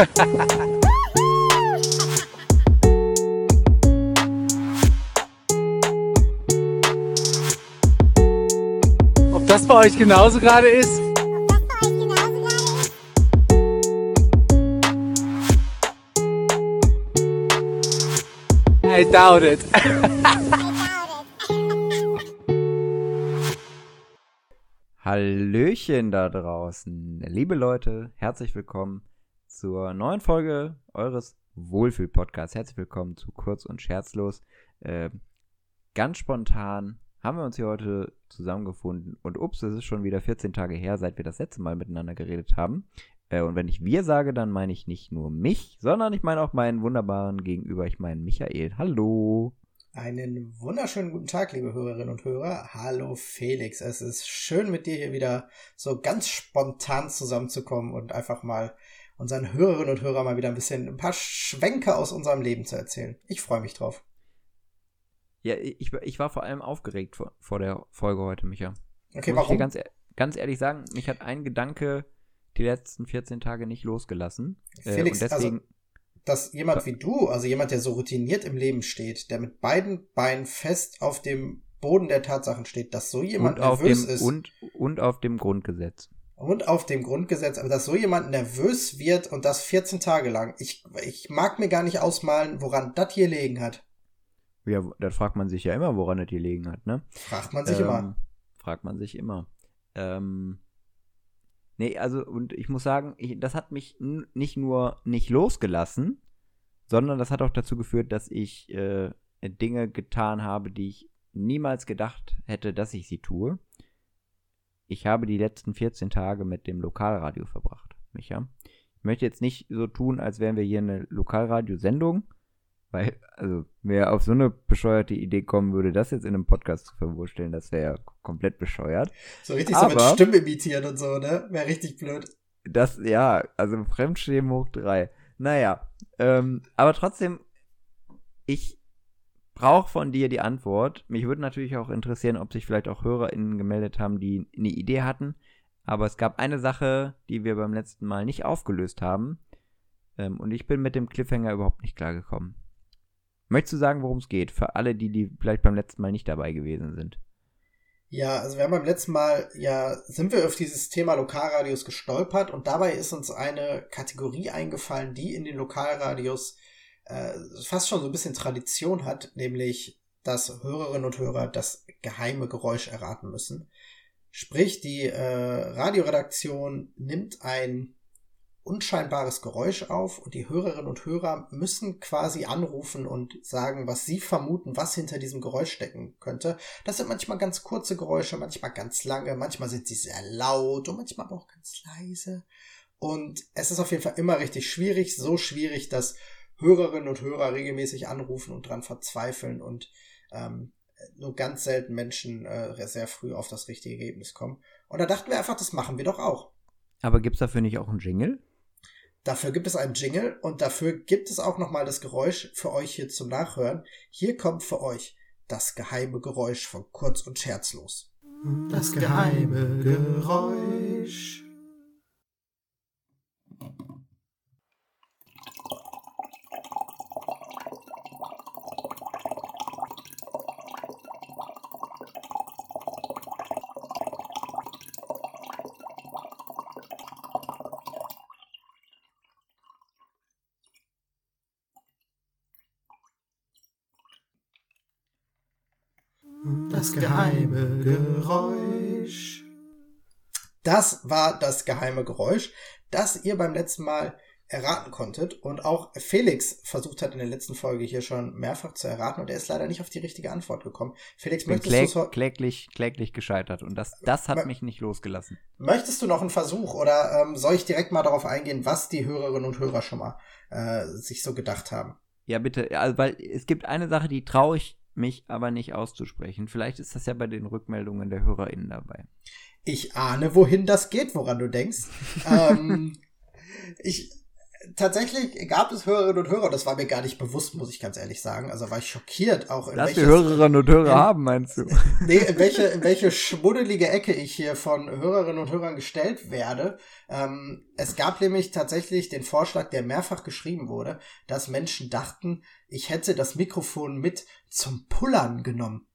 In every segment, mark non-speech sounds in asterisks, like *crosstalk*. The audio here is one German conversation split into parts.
*laughs* Ob das bei euch genauso gerade ist? I doubt it. *laughs* Hallöchen da draußen. Liebe Leute, herzlich willkommen zur neuen Folge eures Wohlfühl-Podcasts. Herzlich willkommen zu Kurz und Scherzlos. Äh, ganz spontan haben wir uns hier heute zusammengefunden und ups, es ist schon wieder 14 Tage her, seit wir das letzte Mal miteinander geredet haben. Äh, und wenn ich wir sage, dann meine ich nicht nur mich, sondern ich meine auch meinen wunderbaren Gegenüber, ich meine Michael. Hallo. Einen wunderschönen guten Tag, liebe Hörerinnen und Hörer. Hallo Felix. Es ist schön, mit dir hier wieder so ganz spontan zusammenzukommen und einfach mal unseren Hörerinnen und Hörern mal wieder ein bisschen ein paar Schwenke aus unserem Leben zu erzählen. Ich freue mich drauf. Ja, ich, ich war vor allem aufgeregt vor, vor der Folge heute, Micha. Okay, Muss warum? Ich dir ganz, e- ganz ehrlich sagen, mich hat ein Gedanke die letzten 14 Tage nicht losgelassen. Äh, Felix, und deswegen, also, dass jemand wie du, also jemand, der so routiniert im Leben steht, der mit beiden Beinen fest auf dem Boden der Tatsachen steht, dass so jemand nervös dem, ist und, und auf dem Grundgesetz. Und auf dem Grundgesetz, aber dass so jemand nervös wird und das 14 Tage lang. Ich, ich mag mir gar nicht ausmalen, woran das hier liegen hat. Ja, da fragt man sich ja immer, woran es gelegen hat, ne? Fragt man sich Ähm, immer. Fragt man sich immer. Ähm, nee, also, und ich muss sagen, ich, das hat mich nicht nur nicht losgelassen, sondern das hat auch dazu geführt, dass ich äh, Dinge getan habe, die ich niemals gedacht hätte, dass ich sie tue. Ich habe die letzten 14 Tage mit dem Lokalradio verbracht, Micha. Ich möchte jetzt nicht so tun, als wären wir hier eine Lokalradiosendung, weil, also, wer auf so eine bescheuerte Idee kommen würde, das jetzt in einem Podcast zu verwurstellen, das wäre ja komplett bescheuert. So richtig so mit aber- Stimme imitieren und so, ne? Wäre richtig blöd. Das, ja, also Fremdschämen hoch drei. Naja, ähm, aber trotzdem, ich brauche von dir die Antwort. Mich würde natürlich auch interessieren, ob sich vielleicht auch HörerInnen gemeldet haben, die eine Idee hatten. Aber es gab eine Sache, die wir beim letzten Mal nicht aufgelöst haben. Ähm, und ich bin mit dem Cliffhanger überhaupt nicht klargekommen. Möchtest du sagen, worum es geht? Für alle, die, die vielleicht beim letzten Mal nicht dabei gewesen sind. Ja, also wir haben beim letzten Mal, ja, sind wir auf dieses Thema Lokalradios gestolpert und dabei ist uns eine Kategorie eingefallen, die in den Lokalradios äh, fast schon so ein bisschen Tradition hat, nämlich, dass Hörerinnen und Hörer das geheime Geräusch erraten müssen. Sprich, die äh, Radioredaktion nimmt ein unscheinbares Geräusch auf und die Hörerinnen und Hörer müssen quasi anrufen und sagen, was sie vermuten, was hinter diesem Geräusch stecken könnte. Das sind manchmal ganz kurze Geräusche, manchmal ganz lange, manchmal sind sie sehr laut und manchmal aber auch ganz leise. Und es ist auf jeden Fall immer richtig schwierig, so schwierig, dass Hörerinnen und Hörer regelmäßig anrufen und dran verzweifeln und ähm, nur ganz selten Menschen äh, sehr früh auf das richtige Ergebnis kommen. Und da dachten wir einfach, das machen wir doch auch. Aber gibt's dafür nicht auch einen Jingle? Dafür gibt es einen Jingle und dafür gibt es auch nochmal das Geräusch für euch hier zum Nachhören. Hier kommt für euch das geheime Geräusch von Kurz und Scherzlos. Das geheime Geräusch. Das geheime Geräusch. Das war das geheime Geräusch, das ihr beim letzten Mal erraten konntet und auch Felix versucht hat in der letzten Folge hier schon mehrfach zu erraten und er ist leider nicht auf die richtige Antwort gekommen. Felix, Ich bin möchtest, du's- kläglich, kläglich gescheitert und das, das hat mich nicht losgelassen. möchtest du noch einen Versuch oder ähm, soll ich direkt mal darauf eingehen, was die Hörerinnen und Hörer schon mal äh, sich so gedacht haben? Ja, bitte, also, weil es gibt eine Sache, die traue ich mich aber nicht auszusprechen. Vielleicht ist das ja bei den Rückmeldungen der HörerInnen dabei. Ich ahne, wohin das geht, woran du denkst. *laughs* ähm, ich, tatsächlich gab es Hörerinnen und Hörer, das war mir gar nicht bewusst, muss ich ganz ehrlich sagen. Also war ich schockiert auch. In Dass wir welches- Hörerinnen und Hörer in- haben, meinst du? *laughs* nee, in welche, in welche schmuddelige Ecke ich hier von Hörerinnen und Hörern gestellt werde. Ähm, es gab nämlich tatsächlich den Vorschlag, der mehrfach geschrieben wurde, dass Menschen dachten, ich hätte das Mikrofon mit zum Pullern genommen.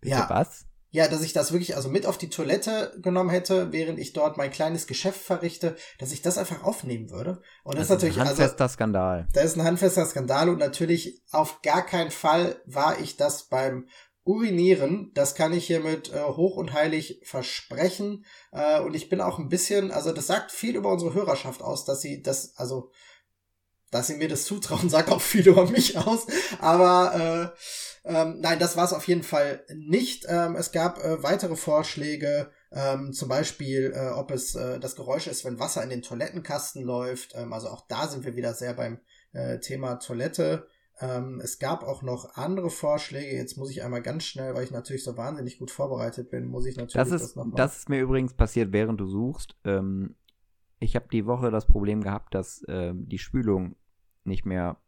Bitte Ja. was? Ja, dass ich das wirklich also mit auf die Toilette genommen hätte, während ich dort mein kleines Geschäft verrichte, dass ich das einfach aufnehmen würde. Und das, ist natürlich, ein also, handfester Skandal. da ist ein handfester Skandal und natürlich auf gar keinen Fall war ich das beim Urinieren. Das kann ich hiermit äh, hoch und heilig versprechen. Äh, und ich bin auch ein bisschen, also das sagt viel über unsere Hörerschaft aus, dass sie das, also dass sie mir das zutrauen, *laughs* sagt auch viel über mich aus. Aber äh, ähm, nein, das war es auf jeden Fall nicht. Ähm, es gab äh, weitere Vorschläge, ähm, zum Beispiel, äh, ob es äh, das Geräusch ist, wenn Wasser in den Toilettenkasten läuft. Ähm, also auch da sind wir wieder sehr beim äh, Thema Toilette. Ähm, es gab auch noch andere Vorschläge. Jetzt muss ich einmal ganz schnell, weil ich natürlich so wahnsinnig gut vorbereitet bin, muss ich natürlich Das ist, noch mal- das ist mir übrigens passiert, während du suchst. Ähm, ich habe die Woche das Problem gehabt, dass ähm, die Spülung nicht mehr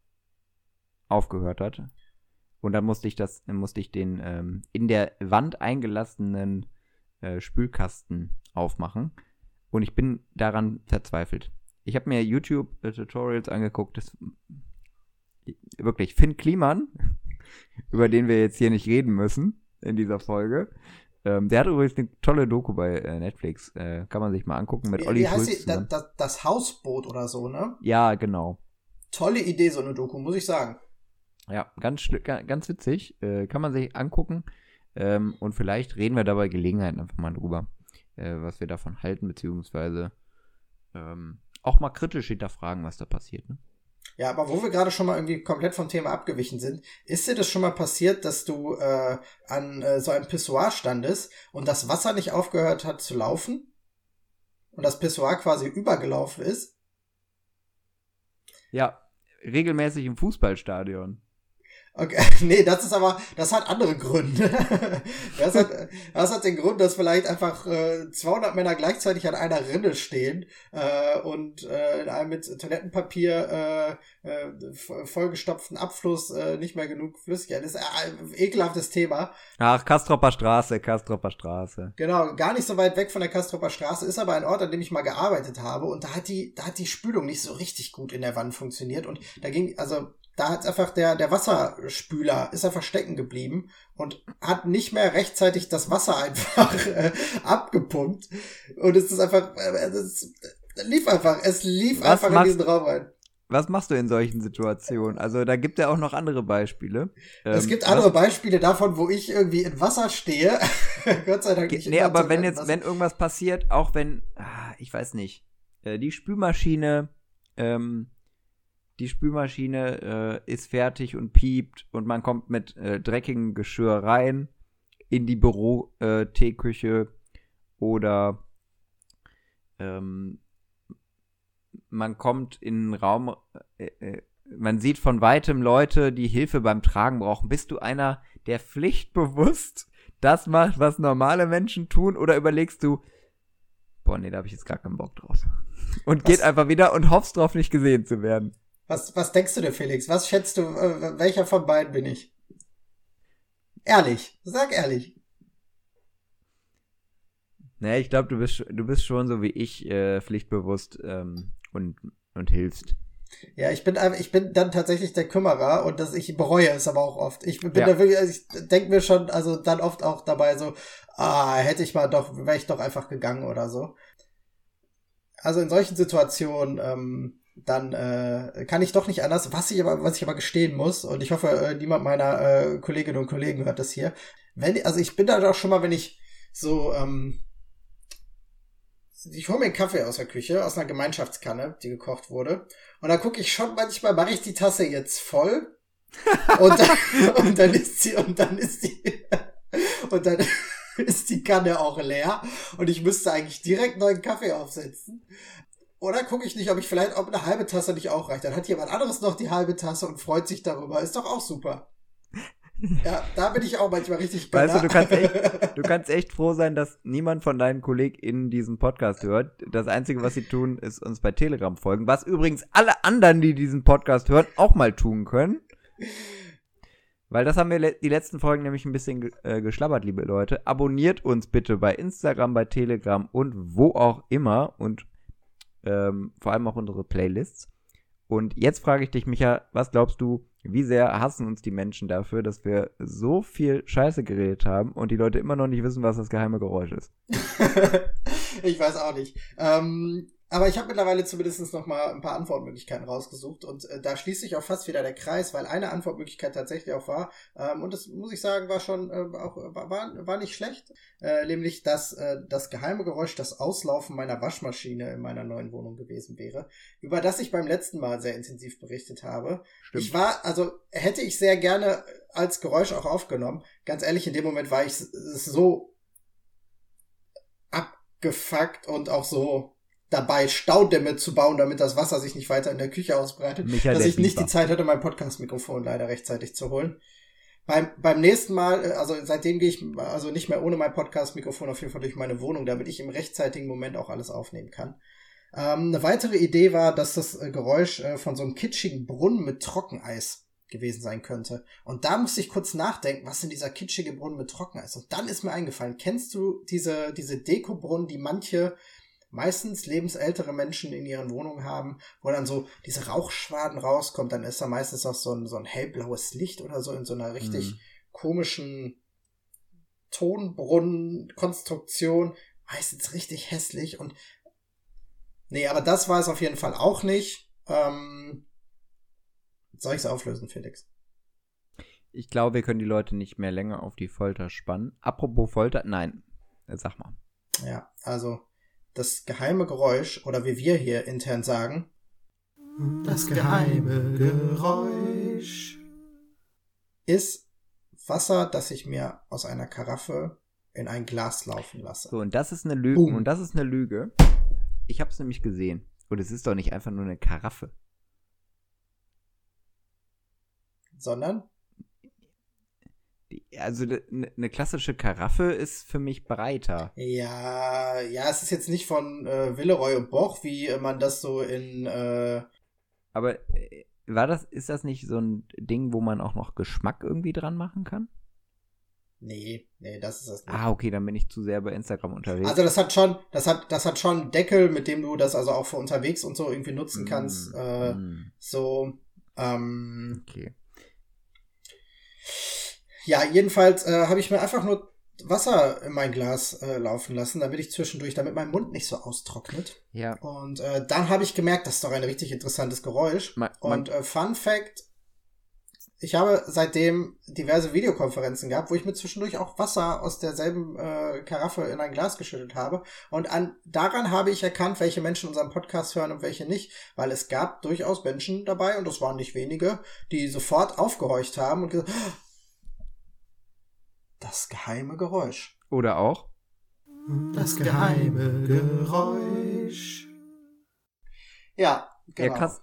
aufgehört hat. Und dann musste ich das, musste ich den ähm, in der Wand eingelassenen äh, Spülkasten aufmachen. Und ich bin daran verzweifelt. Ich habe mir YouTube-Tutorials angeguckt. Das, wirklich, Finn Kliman, *laughs* über den wir jetzt hier nicht reden müssen in dieser Folge. Ähm, der hat übrigens eine tolle Doku bei äh, Netflix. Äh, kann man sich mal angucken mit Olli wie heißt Schulz die, da, da, das Hausboot oder so, ne? Ja, genau. Tolle Idee, so eine Doku, muss ich sagen. Ja, ganz, ganz witzig. Äh, kann man sich angucken. Ähm, und vielleicht reden wir dabei Gelegenheit einfach mal drüber, äh, was wir davon halten, beziehungsweise ähm, auch mal kritisch hinterfragen, was da passiert. Ne? Ja, aber wo wir gerade schon mal irgendwie komplett vom Thema abgewichen sind, ist dir das schon mal passiert, dass du äh, an äh, so einem Pissoir standest und das Wasser nicht aufgehört hat zu laufen? Und das Pissoir quasi übergelaufen ist? Ja, regelmäßig im Fußballstadion. Okay, *laughs* nee, das ist aber, das hat andere Gründe. *laughs* das, hat, das hat den Grund, dass vielleicht einfach äh, 200 Männer gleichzeitig an einer Rinne stehen äh, und äh, in einem mit Toilettenpapier äh, äh, vo- vollgestopften Abfluss äh, nicht mehr genug Flüssigkeit. Das ist ein ekelhaftes Thema. Ach, Kastropper Straße, Kastropper Straße. Genau, gar nicht so weit weg von der Kastropper Straße, ist aber ein Ort, an dem ich mal gearbeitet habe und da hat die, da hat die Spülung nicht so richtig gut in der Wand funktioniert und da ging, also da hat einfach der, der Wasserspüler ist einfach stecken geblieben und hat nicht mehr rechtzeitig das Wasser *laughs* einfach äh, abgepumpt und es ist einfach, äh, es lief einfach, es lief Was einfach in machst- diesen Raum rein. Was machst du in solchen Situationen? Also da gibt es ja auch noch andere Beispiele. es Ähm, gibt was- andere Beispiele davon, wo ich irgendwie in Wasser stehe. *laughs* Gott sei Dank nicht. Nee, in aber wenn Wasser- jetzt, wenn irgendwas passiert, auch wenn, ah, ich weiß nicht, äh, die Spülmaschine, ähm, die Spülmaschine äh, ist fertig und piept und man kommt mit äh, dreckigem Geschirr rein in die Büro-Teeküche oder ähm, man kommt in einen Raum, äh, äh, man sieht von weitem Leute, die Hilfe beim Tragen brauchen. Bist du einer, der pflichtbewusst das macht, was normale Menschen tun, oder überlegst du, boah, nee, da habe ich jetzt gar keinen Bock drauf. Und Was? geht einfach wieder und hoffst drauf, nicht gesehen zu werden. Was, was denkst du denn, Felix? Was schätzt du, äh, welcher von beiden bin ich? Ehrlich, sag ehrlich. Nee, ich glaube, du bist, du bist schon so wie ich äh, pflichtbewusst ähm, und, und hilfst. Ja, ich bin ich bin dann tatsächlich der Kümmerer und das, ich bereue es aber auch oft. Ich bin Ja. da wirklich, ich denke mir schon, also dann oft auch dabei so, ah, hätte ich mal doch, wäre ich doch einfach gegangen oder so. Also in solchen Situationen, ähm, dann äh, kann ich doch nicht anders, was ich aber, was ich aber gestehen muss, und ich hoffe, äh, niemand meiner äh, Kolleginnen und Kollegen hört das hier. Wenn, also ich bin da doch schon mal, wenn ich so, ähm, ich hole mir einen Kaffee aus der Küche, aus einer Gemeinschaftskanne, die gekocht wurde. Und dann gucke ich schon manchmal, mache ich die Tasse jetzt voll? Und dann, *laughs* und dann ist sie, und dann ist die, *laughs* und dann *laughs* ist die Kanne auch leer. Und ich müsste eigentlich direkt neuen Kaffee aufsetzen. Oder gucke ich nicht, ob ich vielleicht, ob eine halbe Tasse nicht auch reicht. Dann hat jemand anderes noch die halbe Tasse und freut sich darüber. Ist doch auch super. *laughs* Ja, da bin ich auch manchmal richtig Weißt du, du kannst, echt, *laughs* du kannst echt froh sein, dass niemand von deinen KollegInnen diesen Podcast hört. Das Einzige, was sie tun, ist uns bei Telegram folgen. Was übrigens alle anderen, die diesen Podcast hören, auch mal tun können. Weil das haben wir le die letzten Folgen nämlich ein bisschen äh, geschlabbert, liebe Leute. Abonniert uns bitte bei Instagram, bei Telegram und wo auch immer. Und ähm, vor allem auch unsere Playlists. Und jetzt frage ich dich, Micha, was glaubst du, wie sehr hassen uns die Menschen dafür, dass wir so viel Scheiße geredet haben und die Leute immer noch nicht wissen, was das geheime Geräusch ist? *laughs* ich weiß auch nicht. Ähm, aber ich habe mittlerweile zumindest noch mal ein paar Antwortmöglichkeiten rausgesucht und äh, da schließt sich auch fast wieder der Kreis, weil eine Antwortmöglichkeit tatsächlich auch war ähm, und das muss ich sagen war schon äh, auch war, war nicht schlecht, äh, nämlich dass äh, das geheime Geräusch das Auslaufen meiner Waschmaschine in meiner neuen Wohnung gewesen wäre, über das ich beim letzten Mal sehr intensiv berichtet habe. Stimmt. Ich war also hätte ich sehr gerne als Geräusch auch aufgenommen. Ganz ehrlich, in dem Moment war ich so abgefuckt und auch so dabei, Staudämme zu bauen, damit das Wasser sich nicht weiter in der Küche ausbreitet, Michael, dass ich nicht die Zeit hatte, mein Podcast-Mikrofon leider rechtzeitig zu holen. Beim, beim nächsten Mal, äh, also seitdem gehe ich also nicht mehr ohne mein Podcast-Mikrofon auf jeden Fall durch meine Wohnung, damit ich im rechtzeitigen Moment auch alles aufnehmen kann. Ähm, eine weitere Idee war, dass das äh, Geräusch äh, von so einem kitschigen Brunnen mit Trockeneis gewesen sein könnte. Und da musste ich kurz nachdenken, was denn dieser kitschige Brunnen mit Trockeneis? Und dann ist mir eingefallen, kennst du diese, diese Dekobrunnen, die manche meistens lebensältere Menschen in ihren Wohnungen haben, wo dann so diese Rauchschwaden rauskommt, dann ist da meistens auch so ein, so ein hellblaues Licht oder so in so einer richtig Mhm. komischen Tonbrunnenkonstruktion, meistens richtig hässlich und nee, aber das war es auf jeden Fall auch nicht. Ähm, soll ich es auflösen, Felix? Ich glaube, wir können die Leute nicht mehr länger auf die Folter spannen. Apropos Folter, nein, sag mal. Ja, also das geheime Geräusch oder wie wir hier intern sagen, Das geheime Geräusch. ist Wasser, das ich mir aus einer Karaffe in ein Glas laufen lasse. So, und das ist eine Lüge. Boom. Und das ist eine Lüge. Ich habe es nämlich gesehen. Und es ist doch nicht einfach nur eine Karaffe. Sondern also eine ne klassische Karaffe ist für mich breiter. Ja, ja, es ist jetzt nicht von äh, Villeroy und Boch, wie äh, man das so in äh, Aber äh, war das, ist das nicht so ein Ding, wo man auch noch Geschmack irgendwie dran machen kann? Nee, nee, das ist das nicht. Ah, okay, dann bin ich zu sehr bei Instagram unterwegs. Also das hat schon, das hat, das hat schon einen Deckel, mit dem du das also auch für unterwegs und so irgendwie nutzen kannst. Mm, Äh, mm, so, ähm, okay. Ja, jedenfalls äh, habe ich mir einfach nur Wasser in mein Glas äh, laufen lassen, damit ich zwischendurch, damit mein Mund nicht so austrocknet. Ja, Und äh, dann habe ich gemerkt, das ist doch ein richtig interessantes Geräusch. man, man, Und äh, Fun Fact, ich habe seitdem diverse Videokonferenzen gehabt, wo ich mir zwischendurch auch Wasser aus derselben äh, Karaffe in ein Glas geschüttet habe. Und an, daran habe ich erkannt, welche Menschen unseren Podcast hören und welche nicht. Weil es gab durchaus Menschen dabei, und das waren nicht wenige, die sofort aufgehorcht haben und gesagt, "Oh, das geheime Geräusch. oder auch. Das geheime Geräusch. Ja, genau. Ja, krass.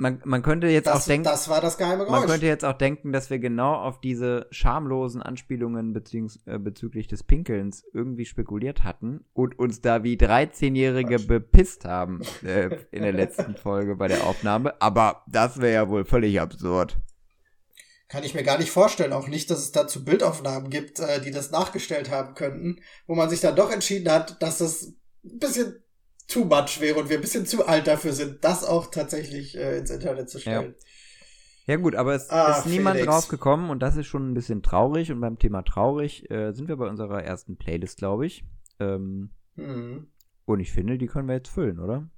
Man, man könnte jetzt Das, auch denken, das war das geheime man Geräusch. könnte jetzt auch denken, dass wir genau auf diese schamlosen Anspielungen äh, bezüglich des Pinkelns irgendwie spekuliert hatten und uns da wie 13-Jährige Quatsch. bepisst haben äh, in der letzten *laughs* Folge bei der Aufnahme. Aber das wäre ja wohl völlig absurd. Kann ich mir gar nicht vorstellen. Auch nicht, dass es dazu Bildaufnahmen gibt, äh, die das nachgestellt haben könnten, wo man sich dann doch entschieden hat, dass das ein bisschen too much wäre und wir ein bisschen zu alt dafür sind, das auch tatsächlich äh, ins Internet zu stellen. Ja gut, aber es Ah, ist niemand Felix. drauf gekommen und das ist schon ein bisschen traurig. Und beim Thema traurig äh, sind wir bei unserer ersten Playlist, glaube ich. Ähm, Hm. und ich finde, die können wir jetzt füllen, oder?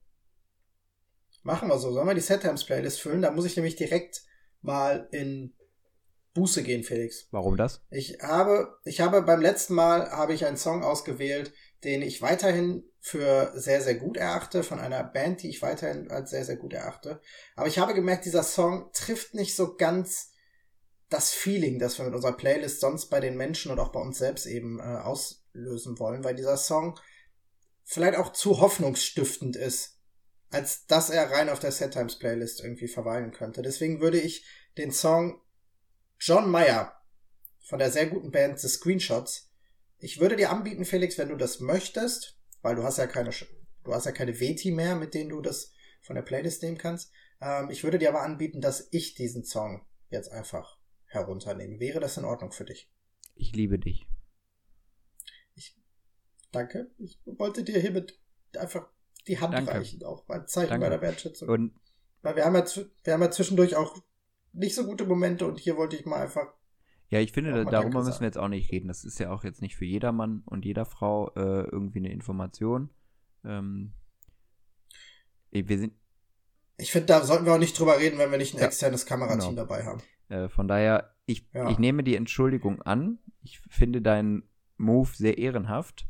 Machen wir so. Sollen wir die Settimes Playlist füllen? Da muss ich nämlich direkt mal in Buße gehen, Felix. Warum das? Ich habe, ich habe beim letzten Mal habe ich einen Song ausgewählt, den ich weiterhin für sehr, sehr gut erachte, von einer Band, die ich weiterhin als sehr, sehr gut erachte. Aber ich habe gemerkt, dieser Song trifft nicht so ganz das Feeling, das wir mit unserer Playlist sonst bei den Menschen und auch bei uns selbst eben äh, auslösen wollen, weil dieser Song vielleicht auch zu hoffnungsstiftend ist, als dass er rein auf der Set Times Playlist irgendwie verweilen könnte. Deswegen würde ich den Song John Mayer von der sehr guten Band The Screenshots. Ich würde dir anbieten, Felix, wenn du das möchtest, weil du hast ja keine, du hast ja keine Veti mehr, mit denen du das von der Playlist nehmen kannst. Ähm, ich würde dir aber anbieten, dass ich diesen Song jetzt einfach herunternehme. Wäre das in Ordnung für dich? Ich liebe dich. Ich danke. Ich wollte dir hiermit einfach die Hand Danke. reichen, auch ein Zeichen Danke. bei der Wertschätzung. Und Weil wir haben, ja, wir haben ja zwischendurch auch nicht so gute Momente und hier wollte ich mal einfach. ja, ich finde, darüber müssen sagen. wir jetzt auch nicht reden. Das ist ja auch jetzt nicht für jedermann und jeder Frau äh, irgendwie eine Information. Ähm, wir sind, Ich finde, da sollten wir auch nicht drüber reden, wenn wir nicht ein Ja, externes Kamerateam genau. dabei haben. Äh, von daher, ich, Ja. ich nehme die Entschuldigung an. Ich finde deinen Move sehr ehrenhaft.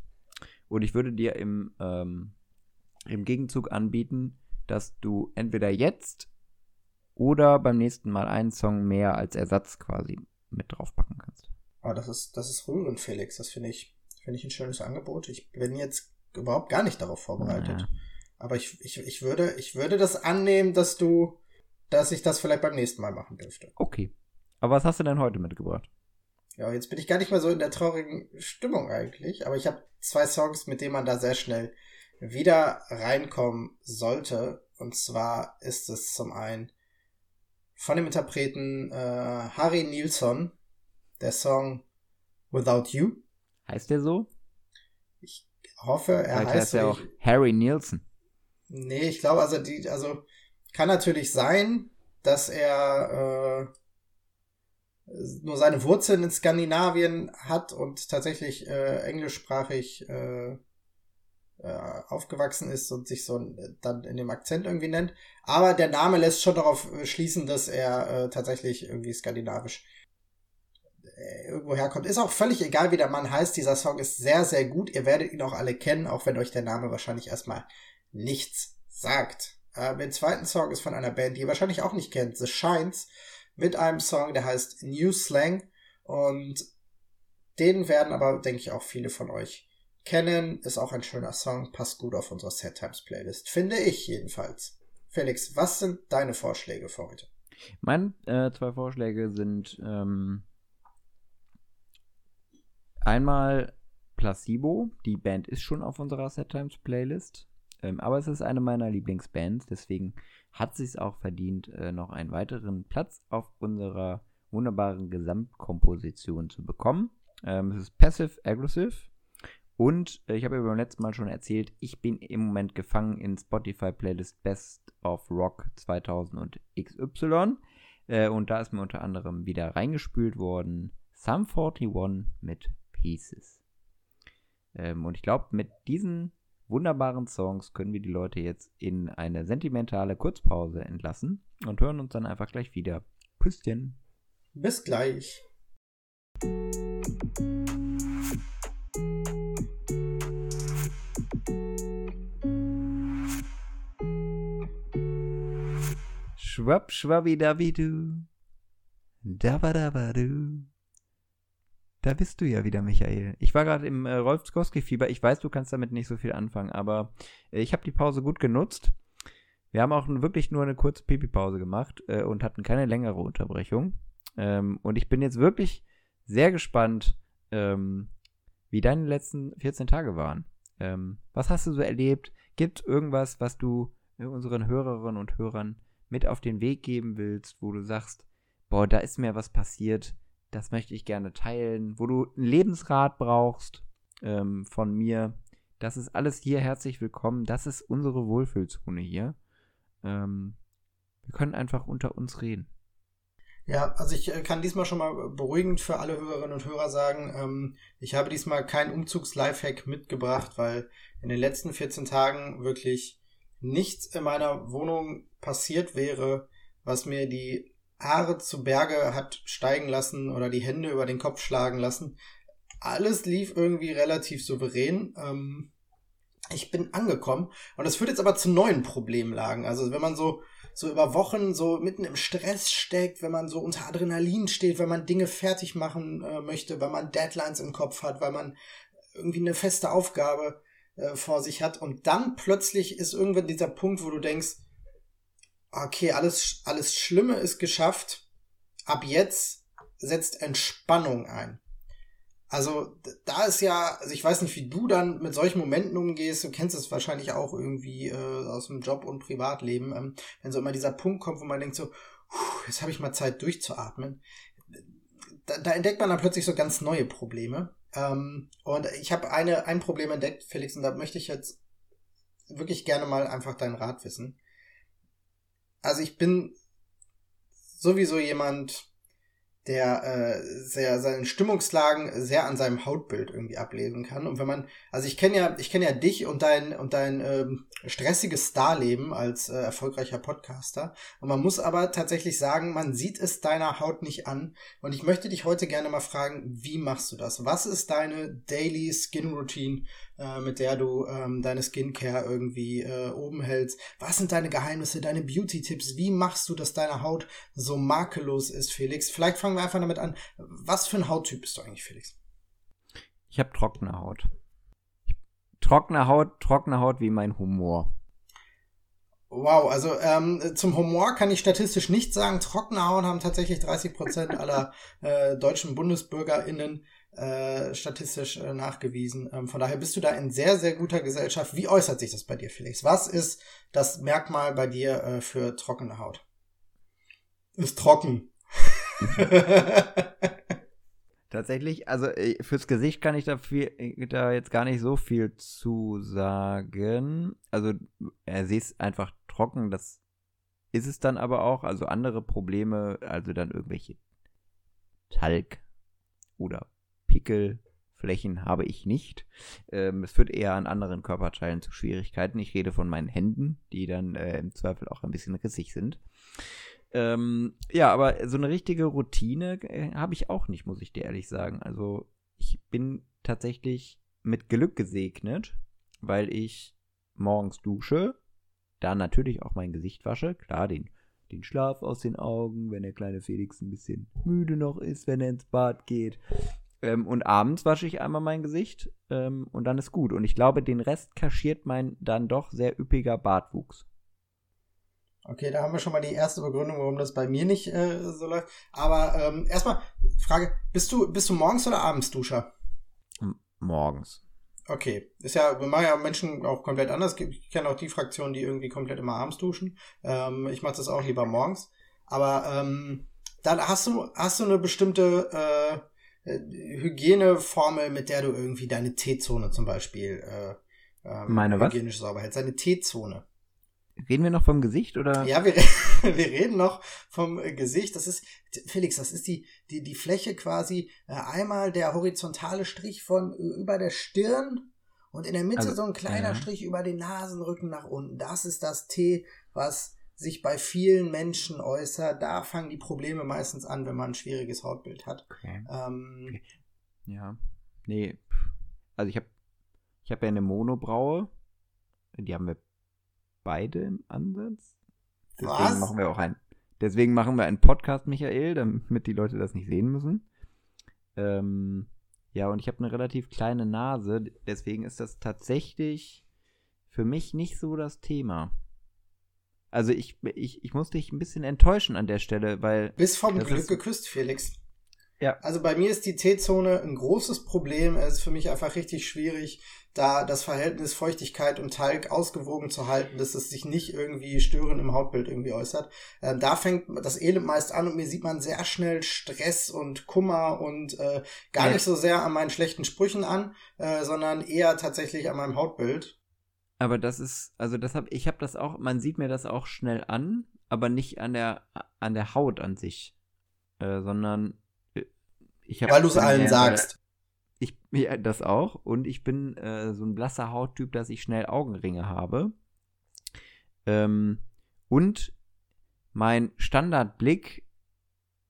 Und ich würde dir im, ähm, im Gegenzug anbieten, dass du entweder jetzt oder beim nächsten Mal einen Song mehr als Ersatz quasi mit draufpacken kannst. Aber das ist, das ist rührend, Felix. Das finde ich, finde ich ein schönes Angebot. Ich bin jetzt überhaupt gar nicht darauf vorbereitet. Ja. Aber ich, ich, ich würde, ich würde das annehmen, dass du, dass ich das vielleicht beim nächsten Mal machen dürfte. Okay. Aber was hast du denn heute mitgebracht? Ja, jetzt bin ich gar nicht mehr so in der traurigen Stimmung eigentlich, aber ich habe zwei Songs, mit denen man da sehr schnell wieder reinkommen sollte. Und zwar ist es zum einen von dem Interpreten äh, Harry Nilsson, der Song Without You. Heißt der so? Ich hoffe, er Vielleicht heißt heißt er so. auch Harry Nielsen. Nee, ich glaube, also die, also kann natürlich sein, dass er äh, nur seine Wurzeln in Skandinavien hat und tatsächlich äh, englischsprachig äh, aufgewachsen ist und sich so äh, dann in dem Akzent irgendwie nennt. Aber der Name lässt schon darauf äh, schließen, dass er äh, tatsächlich irgendwie skandinavisch äh, irgendwo herkommt. Ist auch völlig egal, wie der Mann heißt. Dieser Song ist sehr, sehr gut. Ihr werdet ihn auch alle kennen, auch wenn euch der Name wahrscheinlich erstmal nichts sagt. Äh, der zweiten Song ist von einer Band, die ihr wahrscheinlich auch nicht kennt, The Shines, mit einem Song, der heißt New Slang. Und den werden aber, denke ich, auch viele von euch kennen. Ist auch ein schöner Song, passt gut auf unsere Set Times Playlist. Finde ich jedenfalls. Felix, was sind deine Vorschläge für heute? Meine äh, zwei Vorschläge sind ähm, einmal Placebo. Die Band ist schon auf unserer Set Times Playlist. Ähm, aber es ist eine meiner Lieblingsbands. Deswegen hat sie es auch verdient, äh, noch einen weiteren Platz auf unserer wunderbaren Gesamtkomposition zu bekommen. Ähm, es ist Passive Aggressive. Und äh, ich habe ja beim letzten Mal schon erzählt, ich bin im Moment gefangen in Spotify Playlist Best of Rock 2000 und XY. Äh, und da ist mir unter anderem wieder reingespült worden Sum 41 mit Pieces. Ähm, und ich glaube, mit diesen wunderbaren Songs können wir die Leute jetzt in eine sentimentale Kurzpause entlassen und hören uns dann einfach gleich wieder. Küsschen. Bis gleich. Schwapp, schwabbidabidu. Dabadabadu. Da bist du ja wieder, Michael. Ich war gerade im äh, Rolf Zkowski-Fieber. Ich weiß, du kannst damit nicht so viel anfangen, aber äh, ich habe die Pause gut genutzt. Wir haben auch wirklich nur eine kurze Pipi-Pause gemacht äh, und hatten keine längere Unterbrechung. Ähm, und ich bin jetzt wirklich sehr gespannt, ähm, wie deine letzten 14 Tage waren. Ähm, was hast du so erlebt? Gibt es irgendwas, was du äh, unseren Hörerinnen und Hörern mit auf den Weg geben willst, wo du sagst, boah, da ist mir was passiert, das möchte ich gerne teilen, wo du einen Lebensrat brauchst ähm, von mir. Das ist alles hier herzlich willkommen. Das ist unsere Wohlfühlzone hier. Ähm, wir können einfach unter uns reden. Ja, also ich äh, kann diesmal schon mal beruhigend für alle Hörerinnen und Hörer sagen, ähm, ich habe diesmal kein Umzugs-Lifehack mitgebracht, weil in den letzten 14 Tagen wirklich nichts in meiner Wohnung passiert wäre, was mir die Haare zu Berge hat steigen lassen oder die Hände über den Kopf schlagen lassen. Alles lief irgendwie relativ souverän. Ähm, ich bin angekommen und das führt jetzt aber zu neuen Problemlagen. Also wenn man so so über Wochen so mitten im Stress steckt, wenn man so unter Adrenalin steht, wenn man Dinge fertig machen äh, möchte, weil man Deadlines im Kopf hat, weil man irgendwie eine feste Aufgabe äh, vor sich hat und dann plötzlich ist irgendwann dieser Punkt, wo du denkst, okay, alles alles Schlimme ist geschafft. Ab jetzt setzt Entspannung ein. Also da ist ja, also ich weiß nicht, wie du dann mit solchen Momenten umgehst. Du kennst es wahrscheinlich auch irgendwie äh, aus dem Job und Privatleben, ähm, wenn so immer dieser Punkt kommt, wo man denkt so, jetzt habe ich mal Zeit durchzuatmen. Da, da entdeckt man dann plötzlich so ganz neue Probleme. Ähm, und ich habe eine ein Problem entdeckt, Felix, und da möchte ich jetzt wirklich gerne mal einfach deinen Rat wissen. Also ich bin sowieso jemand, der äh, sehr seinen Stimmungslagen sehr an seinem Hautbild irgendwie ablesen kann. Und wenn man also ich kenne ja ich kenne ja dich und dein und dein ähm, stressiges Starleben als äh, erfolgreicher Podcaster. Und man muss aber tatsächlich sagen man sieht es deiner Haut nicht an. Und ich möchte dich heute gerne mal fragen wie machst du das? Was ist deine Daily Skin Routine äh, mit der du ähm, deine Skincare irgendwie äh, oben hältst. Was sind deine Geheimnisse, deine Beauty-Tipps? Wie machst du, dass deine Haut so makellos ist, Felix? Vielleicht fangen wir einfach damit an. Was für ein Hauttyp bist du eigentlich, Felix? Ich habe trockene Haut. Trockene Haut, trockene Haut wie mein Humor. Wow, also ähm, zum Humor kann ich statistisch nicht sagen. Trockene Haut haben tatsächlich 30 Prozent aller äh, deutschen BundesbürgerInnen äh, statistisch äh, nachgewiesen. Ähm, von daher bist du da in sehr, sehr guter Gesellschaft. Wie äußert sich das bei dir, Felix? Was ist das Merkmal bei dir äh, für trockene Haut? Ist trocken. *laughs* Tatsächlich, also äh, fürs Gesicht kann ich da, viel, äh, da jetzt gar nicht so viel zu sagen. Also er sieht einfach trocken, das ist es dann aber auch. Also andere Probleme, also dann irgendwelche Talg oder Pickelflächen habe ich nicht. Ähm, es führt eher an anderen Körperteilen zu Schwierigkeiten. Ich rede von meinen Händen, die dann äh, im Zweifel auch ein bisschen rissig sind. Ähm, ja, aber so eine richtige Routine äh, habe ich auch nicht, muss ich dir ehrlich sagen. Also ich bin tatsächlich mit Glück gesegnet, weil ich morgens dusche, dann natürlich auch mein Gesicht wasche, klar, den, den Schlaf aus den Augen, wenn der kleine Felix ein bisschen müde noch ist, wenn er ins Bad geht. Ähm, und abends wasche ich einmal mein Gesicht ähm, und dann ist gut. Und ich glaube, den Rest kaschiert mein dann doch sehr üppiger Bartwuchs. Okay, da haben wir schon mal die erste Begründung, warum das bei mir nicht äh, so läuft. Aber ähm, erstmal Frage: Bist du bist du morgens oder abends Duscher? M morgens. Okay, ist ja, wir machen ja Menschen auch komplett anders. Ich kenne auch die Fraktionen, die irgendwie komplett immer abends duschen. Ähm, ich mache das auch lieber morgens. Aber ähm, dann hast du hast du eine bestimmte äh, Hygieneformel, mit der du irgendwie deine T-Zone zum Beispiel äh, ähm, Meine hygienisch was? sauber hältst. Deine T-Zone. Reden wir noch vom Gesicht oder? Ja, wir, *laughs* wir reden noch vom äh, Gesicht. Das ist, Felix, das ist die, die, die Fläche quasi äh, einmal der horizontale Strich von über der Stirn und in der Mitte also, so ein kleiner ja. Strich über den Nasenrücken nach unten. Das ist das T, was sich bei vielen Menschen äußert. Da fangen die Probleme meistens an, wenn man ein schwieriges Hautbild hat. Okay. Ähm, ja. Nee. Also ich habe ich hab ja eine Monobraue. Die haben wir beide im Ansatz. Deswegen Was? machen wir auch ein. Deswegen machen wir einen Podcast, Michael, damit die Leute das nicht sehen müssen. Ähm, ja, und ich habe eine relativ kleine Nase, deswegen ist das tatsächlich für mich nicht so das Thema. Also ich, ich, ich muss dich ein bisschen enttäuschen an der Stelle, weil. Bis vom Glück ist, geküsst, Felix. Ja. Also bei mir ist die T-Zone ein großes Problem. Es ist für mich einfach richtig schwierig, da das Verhältnis Feuchtigkeit und Talg ausgewogen zu halten, dass es sich nicht irgendwie störend im Hautbild irgendwie äußert. Ähm, da fängt das Elend meist an und mir sieht man sehr schnell Stress und Kummer und äh, gar ja. nicht so sehr an meinen schlechten Sprüchen an, äh, sondern eher tatsächlich an meinem Hautbild. Aber das ist, also das hab, ich habe das auch, man sieht mir das auch schnell an, aber nicht an der, an der Haut an sich, äh, sondern äh, ich habe. Weil du es allen sagst. Ich, ja, das auch. Und ich bin äh, so ein blasser Hauttyp, dass ich schnell Augenringe habe. Ähm, und mein Standardblick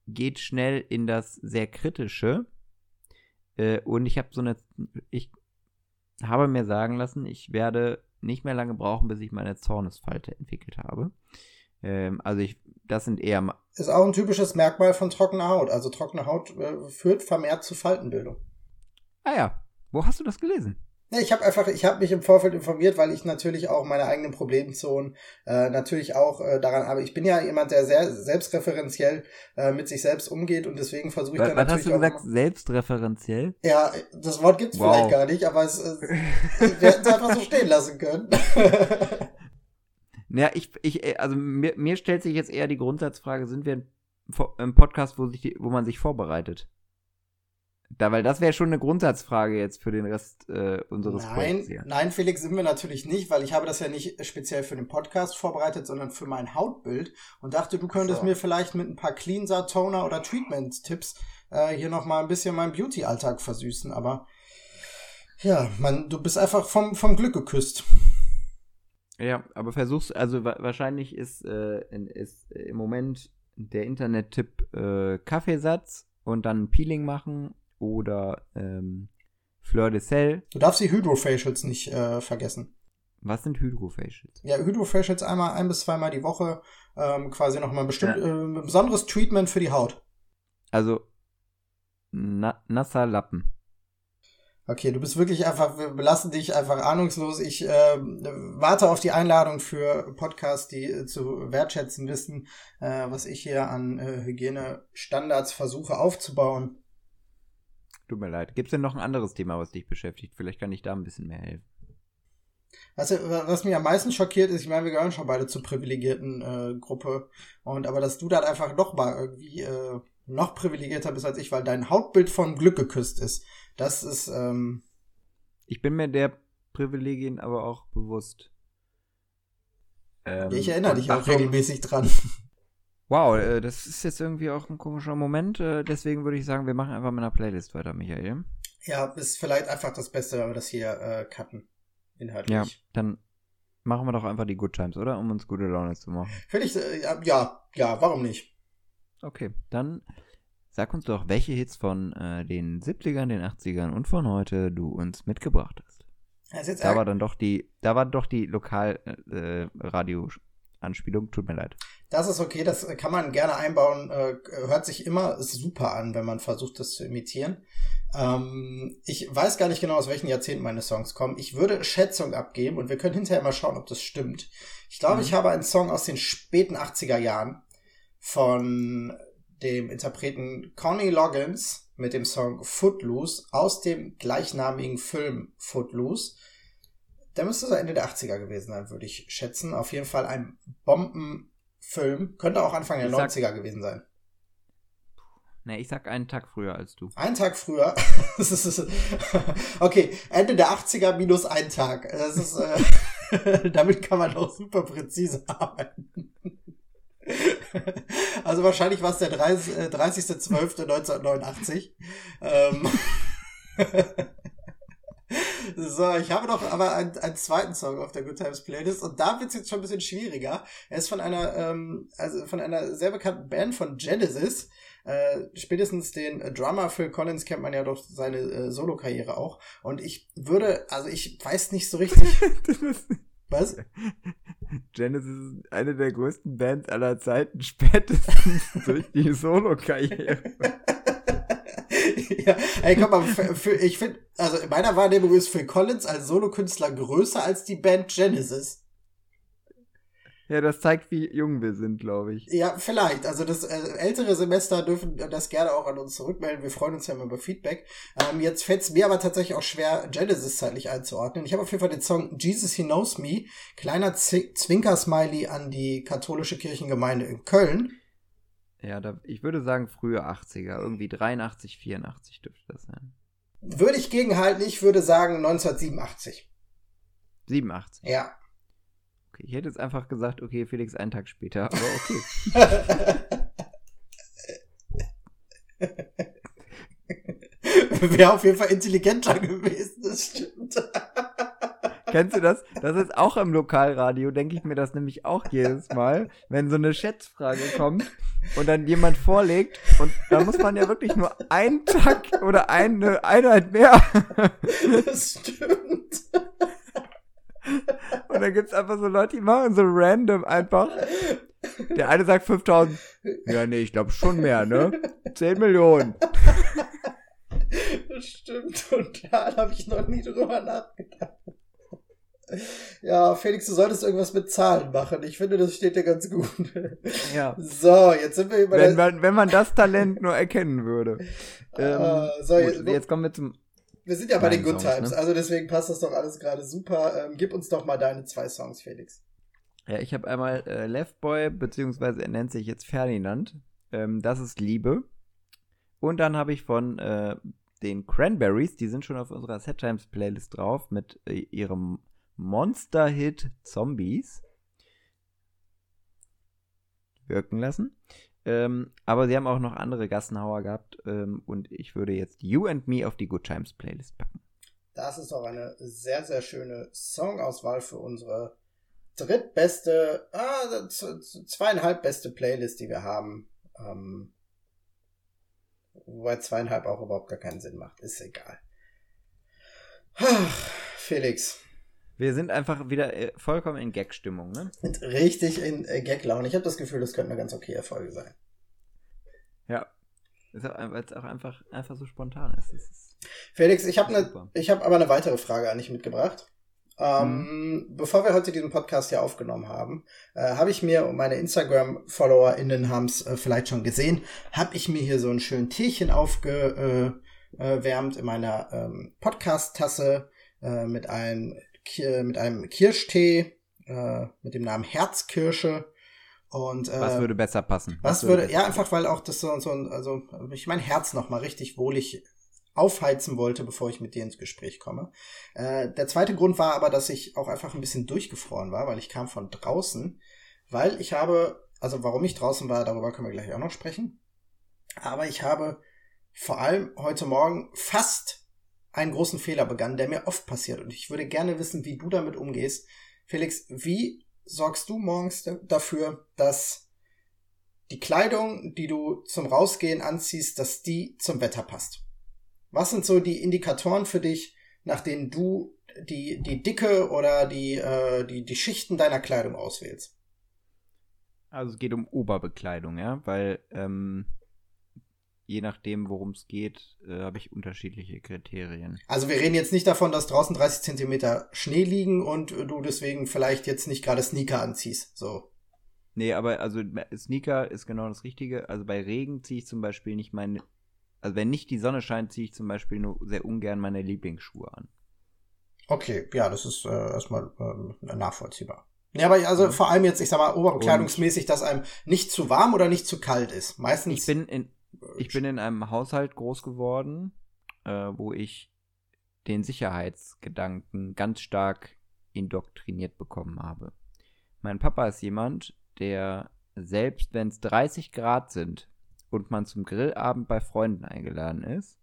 geht schnell in das sehr kritische. Äh, und ich habe so eine, ich habe mir sagen lassen, ich werde nicht mehr lange brauchen, bis ich meine Zornesfalte entwickelt habe. Ähm, also ich, das sind eher. Ist auch ein typisches Merkmal von trockener Haut. Also trockene Haut äh, führt vermehrt zu Faltenbildung. Ah ja, wo hast du das gelesen? Ja, ich habe einfach, ich habe mich im Vorfeld informiert, weil ich natürlich auch meine eigenen Problemzonen äh, natürlich auch äh, daran aber Ich bin ja jemand, der sehr selbstreferenziell äh, mit sich selbst umgeht und deswegen versuche ich Was, dann was natürlich hast du gesagt? Selbstreferenziell? Ja, das Wort gibt's Wow. vielleicht gar nicht, aber es, äh, wir hätten es einfach so stehen lassen können. *laughs* Ja, ich, ich, äh, also mir, mir stellt sich jetzt eher die Grundsatzfrage, sind wir ein, ein Podcast, wo, sich die, wo man sich vorbereitet? Da, weil das wäre schon eine Grundsatzfrage jetzt für den Rest äh, unseres Projekts Nein, hier. nein, Felix, sind wir natürlich nicht, weil ich habe das ja nicht speziell für den Podcast vorbereitet, sondern für mein Hautbild und dachte, du könntest So. mir vielleicht mit ein paar Cleanser, Toner oder Treatment-Tipps äh, hier noch mal ein bisschen meinen Beauty-Alltag versüßen. Aber ja, man, du bist einfach vom, vom Glück geküsst. Ja, aber versuch's, also wa wahrscheinlich ist, äh, ist im Moment der Internet-Tipp äh, Kaffeesatz und dann Peeling machen oder ähm, Fleur de Sel. Du darfst die Hydrofacials nicht äh, vergessen. Was sind Hydrofacials? Ja, Hydrofacials einmal ein bis zweimal die Woche, ähm, quasi noch mal ein bestimmt, Ja. äh, ein besonderes Treatment für die Haut. Also na nasser Lappen. Okay, du bist wirklich einfach, wir belassen dich einfach ahnungslos. Ich ähm, warte auf die Einladung für Podcasts, die äh, zu wertschätzen wissen, äh, was ich hier an äh, Hygienestandards versuche aufzubauen. Tut mir leid. Gibt's denn noch ein anderes Thema, was dich beschäftigt? Vielleicht kann ich da ein bisschen mehr helfen. Also, was mich am meisten schockiert ist, ich meine, wir gehören schon beide zur privilegierten äh, Gruppe. Und aber dass du dann einfach noch mal irgendwie äh, noch privilegierter bist als ich, weil dein Hautbild von Glück geküsst ist. Das ist, ähm, Ich bin mir der Privilegien aber auch bewusst. Ähm, ich erinnere dich auch Achtung, regelmäßig dran. Wow, äh, das ist jetzt irgendwie auch ein komischer Moment. Äh, deswegen würde ich sagen, wir machen einfach mit einer Playlist weiter, Michael. Ja, ist vielleicht einfach das Beste, wenn wir das hier äh, cutten. Inhaltlich. Ja, dann machen wir doch einfach die Good Times, oder? Um uns gute Laune zu machen. Finde ich, äh, ja, ja, warum nicht? Okay, dann sag uns doch, welche Hits von äh, den 70ern, den 80ern und von heute du uns mitgebracht hast. Da war dann doch die, da war doch die Lokal-Radio-Anspielung. Tut mir leid. Das ist okay, das kann man gerne einbauen. Äh, hört sich immer super an, wenn man versucht, das zu imitieren. Ähm, ich weiß gar nicht genau, aus welchen Jahrzehnten meine Songs kommen. Ich würde Schätzung abgeben und wir können hinterher mal schauen, ob das stimmt. Ich glaube, Mhm. ich habe einen Song aus den späten 80er Jahren von dem Interpreten Connie Loggins mit dem Song Footloose aus dem gleichnamigen Film Footloose. Der müsste so Ende der 80er gewesen sein, würde ich schätzen. Auf jeden Fall ein Bombenfilm. Könnte auch Anfang der Ich sag- 90er gewesen sein. Ne, ich sag einen Tag früher als du. Ein Tag früher. *laughs* Okay, Ende der 80er minus ein Tag. Das ist, äh, *laughs* damit kann man auch super präzise arbeiten. Also wahrscheinlich war es der 30 äh, 30.12.1989. Ähm, *laughs* so, ich habe noch aber einen, einen zweiten Song auf der Good Times Playlist und da wird es jetzt schon ein bisschen schwieriger. Er ist von einer, ähm, also von einer sehr bekannten Band von Genesis. Äh, spätestens den äh, Drummer Phil Collins kennt man ja durch seine äh, Solo-Karriere auch. Und ich würde, also ich weiß nicht so richtig, *laughs* was? *laughs* Genesis ist eine der größten Bands aller Zeiten, spätestens *laughs* durch die Solo-Karriere. *laughs* ja, ey, guck mal, für, für, ich finde, also in meiner Wahrnehmung ist Phil Collins als Solokünstler größer als die Band Genesis. Ja, das zeigt, wie jung wir sind, glaube ich. Ja, vielleicht. Also das äh, ältere Semester dürfen das gerne auch an uns zurückmelden. Wir freuen uns ja immer über Feedback. Ähm, jetzt fällt es mir aber tatsächlich auch schwer, Genesis zeitlich einzuordnen. Ich habe auf jeden Fall den Song Jesus He Knows Me, kleiner Z Zwinker-Smiley an die katholische Kirchengemeinde in Köln. Ja, da, ich würde sagen frühe 80er, irgendwie 83, 84 dürfte das sein. Würde ich gegenhalten, ich würde sagen 1987. 87. Ja. Okay, ich hätte jetzt einfach gesagt, okay, Felix einen Tag später, aber okay. *laughs* Wäre auf jeden Fall intelligenter gewesen, das stimmt. Kennst du das? Das ist auch im Lokalradio, denke ich mir das nämlich auch jedes Mal, wenn so eine Schätzfrage kommt und dann jemand vorlegt und da muss man ja wirklich nur einen Tag oder eine Einheit mehr Das stimmt. und dann gibt's einfach so Leute, die machen so random einfach. Der eine sagt 5000. Ja, nee, ich glaube schon mehr, ne? 10 Millionen. Das stimmt total, habe ich noch nie drüber nachgedacht. Ja, Felix, du solltest irgendwas mit Zahlen machen. Ich finde, das steht dir ganz gut. Ja. So, jetzt sind wir über Wenn man, wenn man das Talent nur erkennen würde. *laughs* Ähm, Ah, so, gut, jetzt- jetzt kommen wir zum. Wir sind ja bei den Good Songs, Times, ne? also deswegen passt das doch alles gerade super. Ähm, gib uns doch mal deine zwei Songs, Felix. Ja, ich habe einmal äh, Left Boy, beziehungsweise er nennt sich jetzt Ferdinand. Ähm, das ist Liebe. Und dann habe ich von äh, den Cranberries, die sind schon auf unserer Set Times Playlist drauf, mit äh, ihrem Monster-Hit Zombies. Wirken lassen. Ähm, aber sie haben auch noch andere Gassenhauer gehabt ähm, und ich würde jetzt You and Me auf die Good Times Playlist packen. Das ist auch eine sehr, sehr schöne Songauswahl für unsere drittbeste, ah, zweieinhalb beste Playlist, die wir haben. Ähm, wobei zweieinhalb auch überhaupt gar keinen Sinn macht. Ist egal. Ach, Felix, Wir sind einfach wieder äh, vollkommen in Gag-Stimmung, ne? sind richtig in äh, Gag-Laune. Ich habe das Gefühl, das könnte eine ganz okay Folge sein. Ja. Weil es auch einfach, einfach so spontan ist. Ist Felix, ich habe ne, ich habe aber eine weitere Frage an dich mitgebracht. Ähm, Bevor wir heute diesen Podcast hier aufgenommen haben, äh, habe ich mir, und meine Instagram-FollowerInnen haben es äh, vielleicht schon gesehen, habe ich mir hier so ein schön Teechen aufgewärmt äh, in meiner ähm, Podcast-Tasse äh, mit einem mit einem Kirschtee äh, mit dem Namen Herzkirsche und äh, Was würde besser passen? was würde, ja, einfach weil auch das so, so ein, also ich mein Herz noch mal richtig wohlig aufheizen wollte, bevor ich mit dir ins Gespräch komme. Äh, der zweite Grund war aber, dass ich auch einfach ein bisschen durchgefroren war, weil ich kam von draußen, weil ich habe, also warum ich draußen war, darüber können wir gleich auch noch sprechen. Aber ich habe vor allem heute Morgen fast einen großen Fehler begangen, der mir oft passiert. Und ich würde gerne wissen, wie du damit umgehst. Felix, wie sorgst du morgens da- dafür, dass die Kleidung, die du zum Rausgehen anziehst, dass die zum Wetter passt? Was sind so die Indikatoren für dich, nach denen du die, die Dicke oder die, äh, die, die Schichten deiner Kleidung auswählst? Also es geht um Oberbekleidung, ja, weil ähm, je nachdem, worum es geht, äh, habe ich unterschiedliche Kriterien. Also wir reden jetzt nicht davon, dass draußen 30 Zentimeter Schnee liegen und äh, du deswegen vielleicht jetzt nicht gerade Sneaker anziehst. So. Nee, aber also Sneaker ist genau das Richtige. Also bei Regen ziehe ich zum Beispiel nicht meine, also wenn nicht die Sonne scheint, ziehe ich zum Beispiel nur sehr ungern meine Lieblingsschuhe an. Okay, ja, das ist äh, erstmal ähm, nachvollziehbar. Ja, aber also Mhm. vor allem jetzt, ich sag mal, oberbekleidungsmäßig, dass einem nicht zu warm oder nicht zu kalt ist. Meistens. Ich bin in, ich bin in einem Haushalt groß geworden, äh, wo ich den Sicherheitsgedanken ganz stark indoktriniert bekommen habe. Mein Papa ist jemand, der selbst wenn es 30 Grad sind und man zum Grillabend bei Freunden eingeladen ist,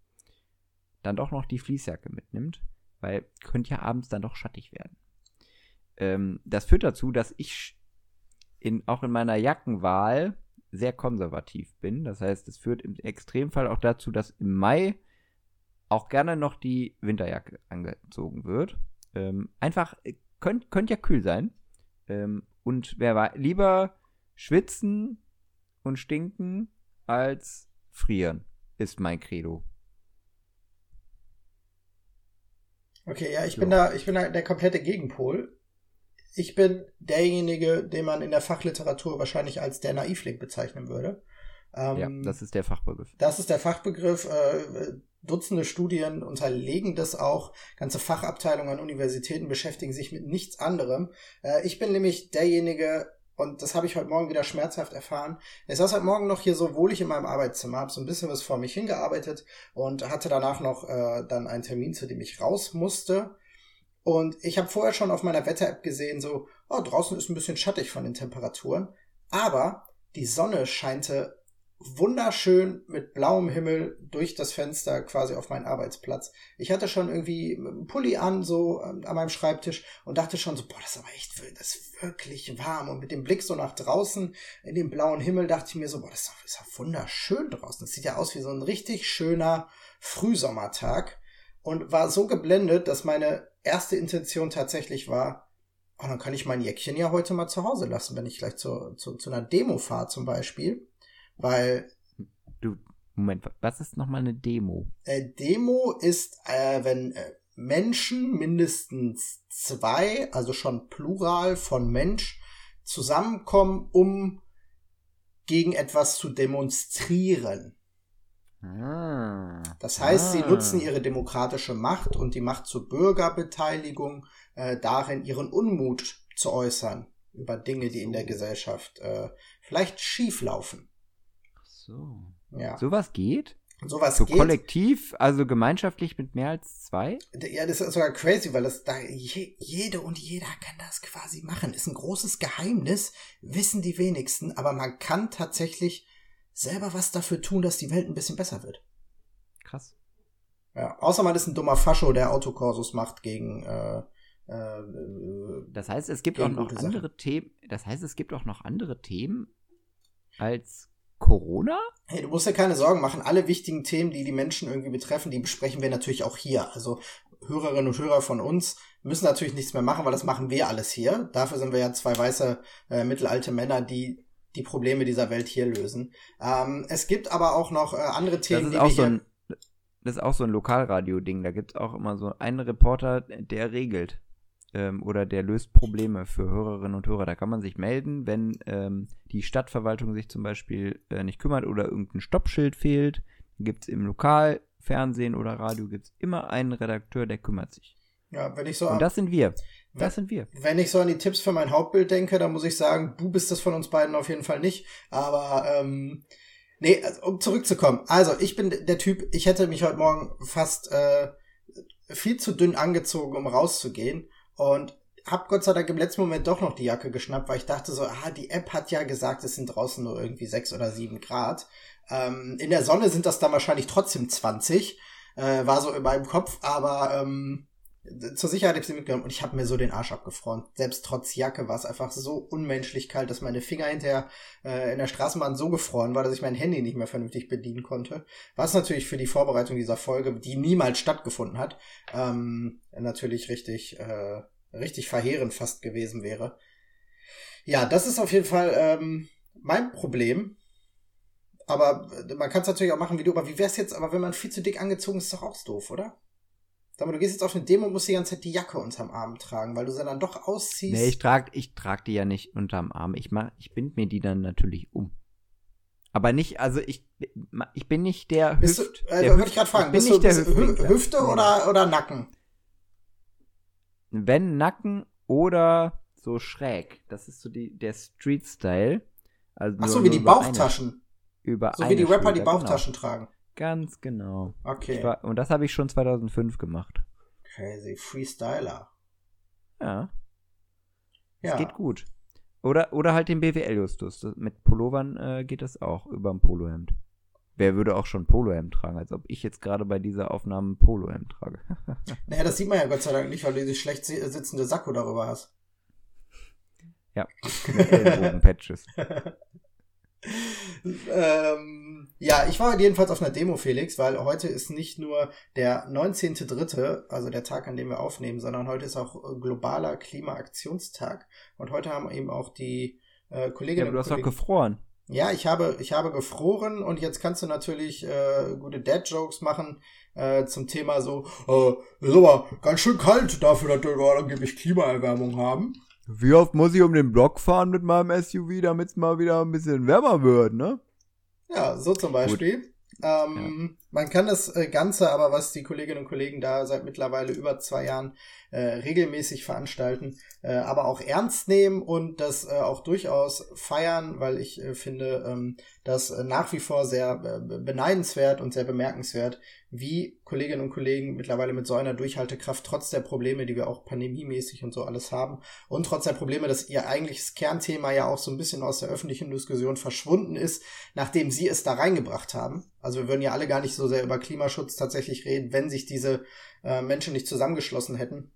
dann doch noch die Fließjacke mitnimmt, weil könnte ja abends dann doch schattig werden. Ähm, das führt dazu, dass ich in, auch in meiner Jackenwahl sehr konservativ bin. Das heißt, es führt im Extremfall auch dazu, dass im Mai auch gerne noch die Winterjacke angezogen wird. Ähm, einfach, äh, könnte könnt ja kühl sein. Ähm, und wer war lieber schwitzen und stinken als frieren, ist mein Credo. Okay, ja, ich So. bin da, ich bin da der komplette Gegenpol. Ich bin derjenige, den man in der Fachliteratur wahrscheinlich als der Naivling bezeichnen würde. Ähm, ja, das ist der Fachbegriff. Das ist der Fachbegriff. Äh, Dutzende Studien unterlegen das auch. Ganze Fachabteilungen an Universitäten beschäftigen sich mit nichts anderem. Äh, ich bin nämlich derjenige, und das habe ich heute Morgen wieder schmerzhaft erfahren. Ich saß heute Morgen noch hier so wohlig in meinem Arbeitszimmer, habe so ein bisschen was vor mich hingearbeitet und hatte danach noch äh, dann einen Termin, zu dem ich raus musste. Und ich habe vorher schon auf meiner Wetter-App gesehen, so, oh, draußen ist ein bisschen schattig von den Temperaturen. Aber die Sonne scheinte wunderschön mit blauem Himmel durch das Fenster quasi auf meinen Arbeitsplatz. Ich hatte schon irgendwie einen Pulli an, so ähm, an meinem Schreibtisch und dachte schon so, boah, das ist aber echt, das ist wirklich warm. Und mit dem Blick so nach draußen in den blauen Himmel dachte ich mir so, boah, das ist doch wunderschön draußen. Das sieht ja aus wie so ein richtig schöner Frühsommertag und war so geblendet, dass meine erste Intention tatsächlich war, oh, dann kann ich mein Jäckchen ja heute mal zu Hause lassen, wenn ich gleich zu, zu, zu einer Demo fahre zum Beispiel. Weil, Moment, was ist nochmal eine Demo? Äh, Demo ist, äh, wenn äh, Menschen, mindestens zwei, also schon Plural von Mensch, zusammenkommen, um gegen etwas zu demonstrieren. Ah. Das heißt, sie Ah. nutzen ihre demokratische Macht und die Macht zur Bürgerbeteiligung äh, darin, ihren Unmut zu äußern über Dinge, die in der Gesellschaft äh, vielleicht schief laufen. Ach so. Ja, Sowas geht? sowas So geht. kollektiv, also gemeinschaftlich mit mehr als zwei? Ja, das ist sogar crazy, weil das da je, jede und jeder kann das quasi machen. Ist ein großes Geheimnis, wissen die wenigsten, aber man kann tatsächlich selber was dafür tun, dass die Welt ein bisschen besser wird. Krass. Ja, außer man ist ein dummer Fascho, der Autokorsus macht gegen äh, äh, Das heißt, es gibt auch noch gute Sachen. andere Themen. Das heißt, es gibt auch noch andere Themen als Corona? Hey, du musst dir keine Sorgen machen. Alle wichtigen Themen, die die Menschen irgendwie betreffen, die besprechen wir natürlich auch hier. Also Hörerinnen und Hörer von uns müssen natürlich nichts mehr machen, weil das machen wir alles hier. Dafür sind wir ja zwei weiße äh, mittelalte Männer, die die Probleme dieser Welt hier lösen. Ähm, es gibt aber auch noch äh, andere Das Themen, ist die auch wir so ein, das ist auch so ein Lokalradio-Ding. Da gibt es auch immer so einen Reporter, der regelt. Ähm, oder der löst Probleme für Hörerinnen und Hörer. Da kann man sich melden, wenn ähm, die Stadtverwaltung sich zum Beispiel äh, nicht kümmert oder irgendein Stoppschild fehlt. Gibt es im Lokalfernsehen oder Radio gibt's immer einen Redakteur, der kümmert sich. ja, wenn ich so Und das sind wir. Das sind wir. Wenn ich so an die Tipps für mein Hauptbild denke, dann muss ich sagen, du bist das von uns beiden auf jeden Fall nicht. Aber ähm, nee, also, um zurückzukommen. Also ich bin der Typ, ich hätte mich heute Morgen fast äh, viel zu dünn angezogen, um rauszugehen. Und hab Gott sei Dank im letzten Moment doch noch die Jacke geschnappt, weil ich dachte so, ah, die App hat ja gesagt, es sind draußen nur irgendwie sechs oder sieben Grad. Ähm, in der Sonne sind das dann wahrscheinlich trotzdem 20. Äh, war so in meinem Kopf, aber ähm, zur Sicherheit habe ich sie mitgenommen und ich habe mir so den Arsch abgefroren. Selbst trotz Jacke war es einfach so unmenschlich kalt, dass meine Finger hinterher äh, in der Straßenbahn so gefroren war, dass ich mein Handy nicht mehr vernünftig bedienen konnte. Was natürlich für die Vorbereitung dieser Folge, die niemals stattgefunden hat, ähm, natürlich richtig, äh, richtig verheerend fast gewesen wäre. Ja, das ist auf jeden Fall ähm, mein Problem. Aber äh, man kann es natürlich auch machen wie du. Aber wie wär's jetzt, aber wenn man viel zu dick angezogen ist, ist doch auch doof, oder? Sag mal, du gehst jetzt auf eine Demo und musst die ganze Zeit die Jacke unterm Arm tragen, weil du sie dann doch ausziehst. Nee, ich trage ich trag die ja nicht unterm Arm. Ich, mach, ich bind mir die dann natürlich um. Aber nicht, also ich, ich bin nicht der bist Hüft. du, äh, der Hüft- ich gerade fragen, bin bist du, der bist. Hüfte oder, oder Nacken? Wenn Nacken oder so schräg. Das ist so die, der Street-Style. Also Ach so, wie die über eine- Bauchtaschen. über So wie die Rapper die Schulter, Bauchtaschen tragen. Ganz genau. Okay. War, und das habe ich schon 2005 gemacht. Crazy. Freestyler. Ja, Ja. es geht gut. Oder, oder halt den BWL-Justus. Mit Pullovern äh, geht das auch über ein Polohemd. Wer würde auch schon Polohemd tragen, als ob ich jetzt gerade bei dieser Aufnahme ein Polohemd trage. *laughs* Naja, das sieht man ja Gott sei Dank nicht, weil du dieses schlecht si- sitzende Sakko darüber hast. ja, *laughs* mit Ellenbogen-Patches. *laughs* ähm, ja, ich war jedenfalls auf einer Demo, Felix, weil heute ist nicht nur der 19.3., also der Tag, an dem wir aufnehmen, sondern heute ist auch äh, globaler Klimaaktionstag. Und heute haben eben auch die äh, Ja, Kolleginnen aber du hast doch gefroren. Ja, ich habe, ich habe gefroren und jetzt kannst du natürlich äh, gute Dad-Jokes machen äh, zum Thema so, äh, ist aber ganz schön kalt dafür, dass wir angeblich Klimaerwärmung haben. Wie oft muss ich um den Block fahren mit meinem SUV, damit es mal wieder ein bisschen wärmer wird, ne? Ja, so zum Beispiel. Ähm, Man kann das äh, Ganze aber, was die Kolleginnen und Kollegen da seit mittlerweile über zwei Jahren äh, regelmäßig veranstalten, äh, aber auch ernst nehmen und das äh, auch durchaus feiern, weil ich äh, finde, ähm, das äh, nach wie vor sehr beneidenswert und sehr bemerkenswert, wie Kolleginnen und Kollegen mittlerweile mit so einer Durchhaltekraft trotz der Probleme, die wir auch pandemiemäßig und so alles haben und trotz der Probleme, dass ihr eigentliches Kernthema ja auch so ein bisschen aus der öffentlichen Diskussion verschwunden ist, nachdem sie es da reingebracht haben. Also wir würden ja alle gar nicht so sehr über Klimaschutz tatsächlich reden, wenn sich diese äh, Menschen nicht zusammengeschlossen hätten,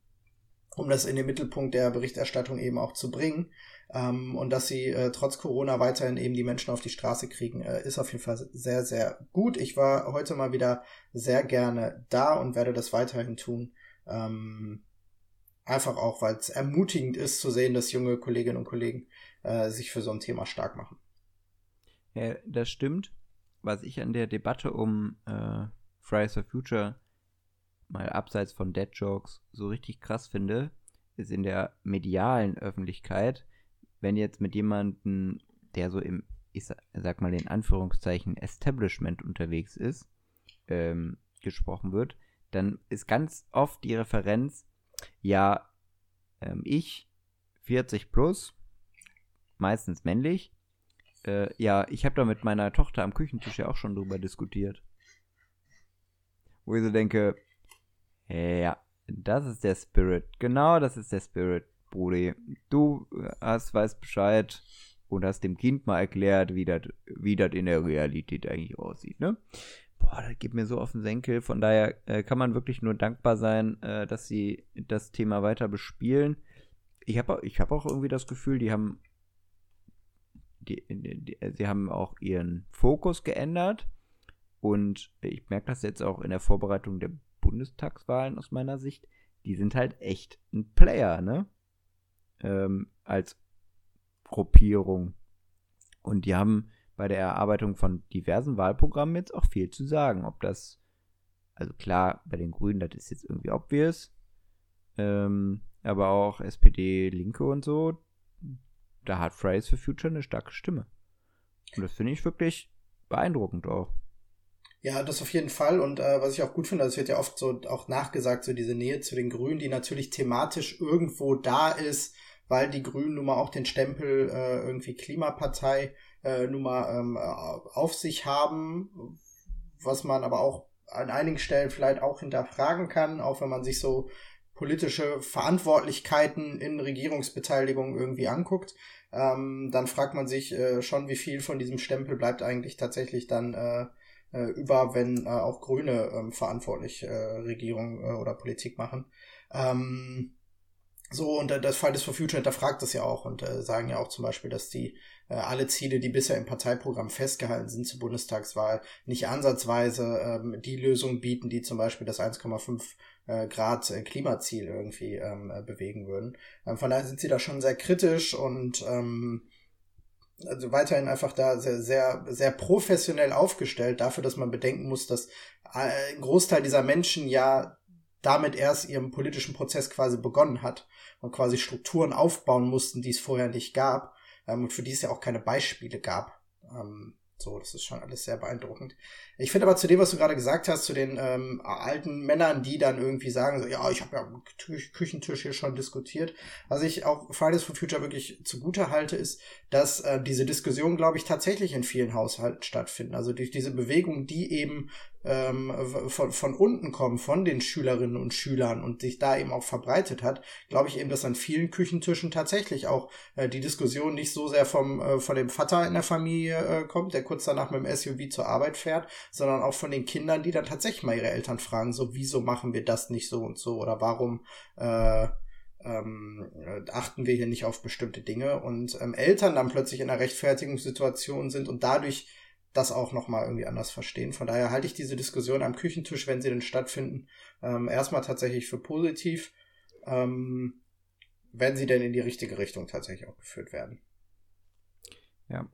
um das in den Mittelpunkt der Berichterstattung eben auch zu bringen. Ähm, und dass sie äh, trotz Corona weiterhin eben die Menschen auf die Straße kriegen, äh, ist auf jeden Fall sehr, sehr gut. Ich war heute mal wieder sehr gerne da und werde das weiterhin tun. Ähm, einfach auch, weil es ermutigend ist zu sehen, dass junge Kolleginnen und Kollegen äh, sich für so ein Thema stark machen. Ja, das stimmt. Was ich an der Debatte um äh, Fridays for Future mal abseits von Dead Jokes so richtig krass finde, ist in der medialen Öffentlichkeit, wenn jetzt mit jemandem, der so im, ich sag mal in Anführungszeichen, Establishment unterwegs ist, ähm, gesprochen wird, dann ist ganz oft die Referenz, ja, ähm, ich, 40 plus, meistens männlich, äh, ja, ich habe da mit meiner Tochter am Küchentisch ja auch schon drüber diskutiert. Wo ich so denke, ja, das ist der Spirit. Genau, das ist der Spirit, Brudi. Du hast, weißt Bescheid und hast dem Kind mal erklärt, wie das wie in der Realität eigentlich aussieht, ne? Boah, das geht mir so auf den Senkel. Von daher äh, kann man wirklich nur dankbar sein, äh, dass sie das Thema weiter bespielen. Ich habe ich hab auch irgendwie das Gefühl, die haben die, die, sie haben auch ihren Fokus geändert. Und ich merke das jetzt auch in der Vorbereitung der Bundestagswahlen aus meiner Sicht. Die sind halt echt ein Player, ne? Ähm, als Gruppierung. Und die haben bei der Erarbeitung von diversen Wahlprogrammen jetzt auch viel zu sagen. Ob das, also klar, bei den Grünen, das ist jetzt irgendwie obvious. Ähm, aber auch SPD, Linke und so, da hat Fridays for Future eine starke Stimme. Und das finde ich wirklich beeindruckend auch. Ja, das auf jeden Fall. Und äh, was ich auch gut finde, es wird ja oft so auch nachgesagt, so diese Nähe zu den Grünen, die natürlich thematisch irgendwo da ist, weil die Grünen nun mal auch den Stempel äh, irgendwie Klimapartei äh, nun mal ähm, auf sich haben, was man aber auch an einigen Stellen vielleicht auch hinterfragen kann, auch wenn man sich so politische Verantwortlichkeiten in Regierungsbeteiligung irgendwie anguckt, ähm, dann fragt man sich äh, schon, wie viel von diesem Stempel bleibt eigentlich tatsächlich dann äh, äh, über, wenn äh, auch Grüne äh, verantwortlich äh, Regierung oder Politik machen. Ähm, so, und das Fridays for Future hinterfragt das ja auch und sagen ja auch zum Beispiel, dass die alle Ziele, die bisher im Parteiprogramm festgehalten sind zur Bundestagswahl, nicht ansatzweise ähm, die Lösung bieten, die zum Beispiel das 1,5 äh, Grad äh, Klimaziel irgendwie ähm, äh, bewegen würden. Ähm, von daher sind sie da schon sehr kritisch und ähm, also weiterhin einfach da sehr, sehr, sehr professionell aufgestellt, dafür, dass man bedenken muss, dass ein Großteil dieser Menschen ja damit erst ihren politischen Prozess quasi begonnen hat und quasi Strukturen aufbauen mussten, die es vorher nicht gab ähm, und für die es ja auch keine Beispiele gab. Ähm, so, das ist schon alles sehr beeindruckend. Ich finde aber zu dem, was du gerade gesagt hast, zu den ähm, alten Männern, die dann irgendwie sagen, so, ja, ich habe ja am Küchentisch hier schon diskutiert. Was ich auch Fridays for Future wirklich zugute halte, ist, dass äh, diese Diskussionen, glaube ich, tatsächlich in vielen Haushalten stattfinden. Also durch diese Bewegung, die eben ähm, von, von unten kommen, von den Schülerinnen und Schülern und sich da eben auch verbreitet hat, glaube ich eben, dass an vielen Küchentischen tatsächlich auch äh, die Diskussion nicht so sehr vom, äh, von dem Vater in der Familie äh, kommt, der kurz danach mit dem SUV zur Arbeit fährt, sondern auch von den Kindern, die dann tatsächlich mal ihre Eltern fragen, so wieso machen wir das nicht so und so oder warum äh, ähm, achten wir hier nicht auf bestimmte Dinge? Und ähm, Eltern dann plötzlich in einer Rechtfertigungssituation sind und dadurch das auch nochmal irgendwie anders verstehen. Von daher halte ich diese Diskussion am Küchentisch, wenn sie denn stattfinden, ähm, erstmal tatsächlich für positiv, ähm, wenn sie denn in die richtige Richtung tatsächlich auch geführt werden. Ja.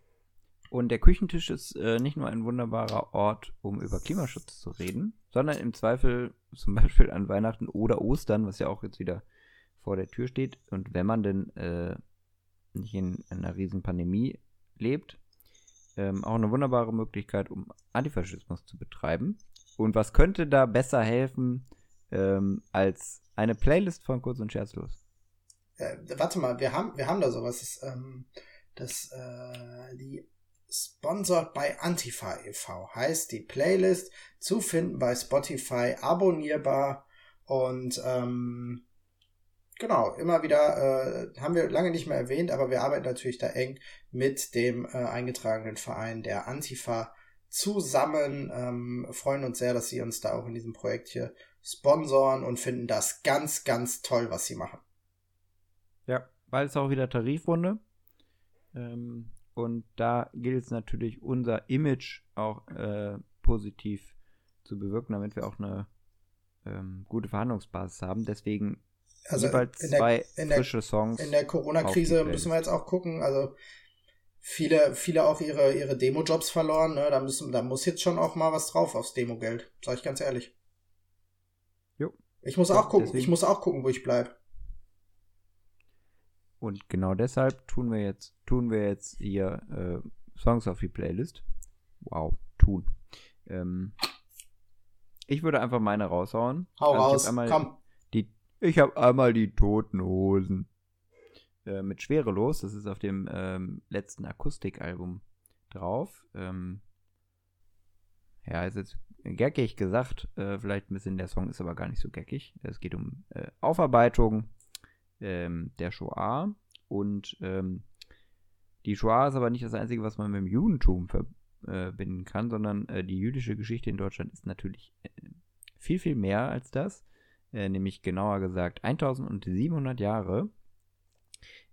Und der Küchentisch ist äh, nicht nur ein wunderbarer Ort, um über Klimaschutz zu reden, sondern im Zweifel *laughs* zum Beispiel an Weihnachten oder Ostern, was ja auch jetzt wieder vor der Tür steht. Und wenn man denn äh, nicht in einer riesen Pandemie lebt, ähm, auch eine wunderbare Möglichkeit, um Antifaschismus zu betreiben. Und was könnte da besser helfen ähm, als eine Playlist von Kurz und Scherzlos? Äh, warte mal, wir haben, wir haben da sowas. Das, ähm, das äh, die sponsored bei Antifa e.V. heißt die Playlist zu finden bei Spotify, abonnierbar und ähm, Genau, immer wieder äh, haben wir lange nicht mehr erwähnt, aber wir arbeiten natürlich da eng mit dem äh, eingetragenen Verein der Antifa zusammen. Ähm, freuen uns sehr, dass sie uns da auch in diesem Projekt hier sponsoren und finden das ganz, ganz toll, was sie machen. Ja, bald ist auch wieder Tarifrunde. Ähm, und da gilt es natürlich, unser Image auch äh, positiv zu bewirken, damit wir auch eine ähm, gute Verhandlungsbasis haben. Deswegen also jeweils in der, zwei in frische der, Songs. In der Corona-Krise müssen wir jetzt auch gucken. Also viele, viele auch ihre, ihre Demo-Jobs verloren. Ne? Da, müssen, da muss jetzt schon auch mal was drauf aufs Demo-Geld. Sag ich ganz ehrlich. Jo. Ich muss Ja, auch gucken, deswegen- ich muss auch gucken, wo ich bleib. Und genau deshalb tun wir jetzt, tun wir jetzt hier äh, Songs auf die Playlist. Wow, tun. Ähm, ich würde einfach meine raushauen. Hau Also raus, komm. Ich habe einmal die Toten Hosen. Äh, mit Schwerelos, das ist auf dem ähm, letzten Akustikalbum drauf. Ähm, ja, ist jetzt geckig gesagt, äh, vielleicht ein bisschen, der Song ist aber gar nicht so geckig. Es geht um äh, Aufarbeitung ähm, der Shoah und ähm, die Shoah ist aber nicht das Einzige, was man mit dem Judentum verbinden kann, sondern äh, die jüdische Geschichte in Deutschland ist natürlich äh, viel, viel mehr als das äh, nämlich genauer gesagt 1700 Jahre,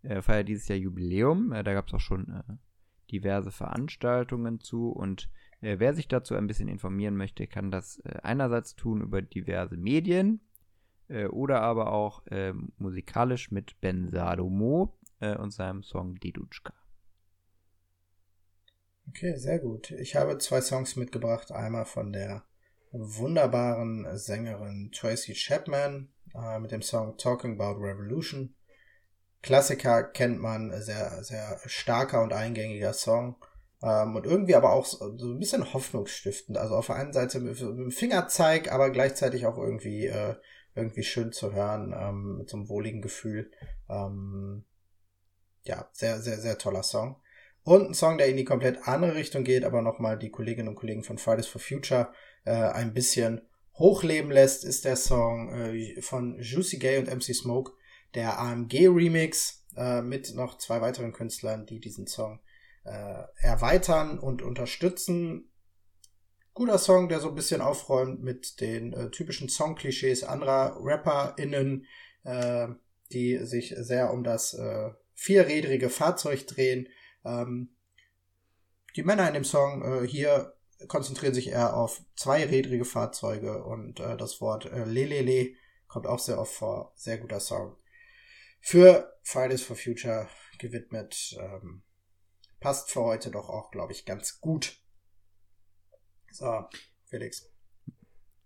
äh, feiert dieses Jahr Jubiläum. Äh, da gab es auch schon äh, diverse Veranstaltungen zu und äh, wer sich dazu ein bisschen informieren möchte, kann das einerseits tun über diverse Medien oder aber auch äh, musikalisch mit Ben Sadomo äh, und seinem Song Didutschka. Okay, sehr gut. Ich habe zwei Songs mitgebracht. Einmal von der wunderbaren Sängerin Tracy Chapman äh, mit dem Song Talking About Revolution. Klassiker kennt man, sehr, sehr starker und eingängiger Song. Ähm, und irgendwie aber auch so, ein bisschen hoffnungsstiftend. Also auf der einen Seite mit, mit dem Fingerzeig, aber gleichzeitig auch irgendwie, äh, irgendwie schön zu hören, ähm, mit so einem wohligen Gefühl. Ähm, ja, sehr, sehr, sehr toller Song. Und ein Song, der in die komplett andere Richtung geht, aber nochmal die Kolleginnen und Kollegen von Fridays for Future äh, ein bisschen hochleben lässt, ist der Song äh, von Juicy Gay und MC Smoke, der AMG Remix äh, mit noch zwei weiteren Künstlern, die diesen Song äh, erweitern und unterstützen. Guter Song, der so ein bisschen aufräumt mit den äh, typischen Songklischees anderer RapperInnen, äh, die sich sehr um das äh, vierrädrige Fahrzeug drehen. Ähm, die Männer in dem Song äh, hier konzentrieren sich eher auf zweirädrige Fahrzeuge und äh, das Wort äh, Lelele kommt auch sehr oft vor. Sehr guter Song. Für Fridays for Future gewidmet. Ähm, passt für heute doch auch, glaube ich, ganz gut. So, Felix.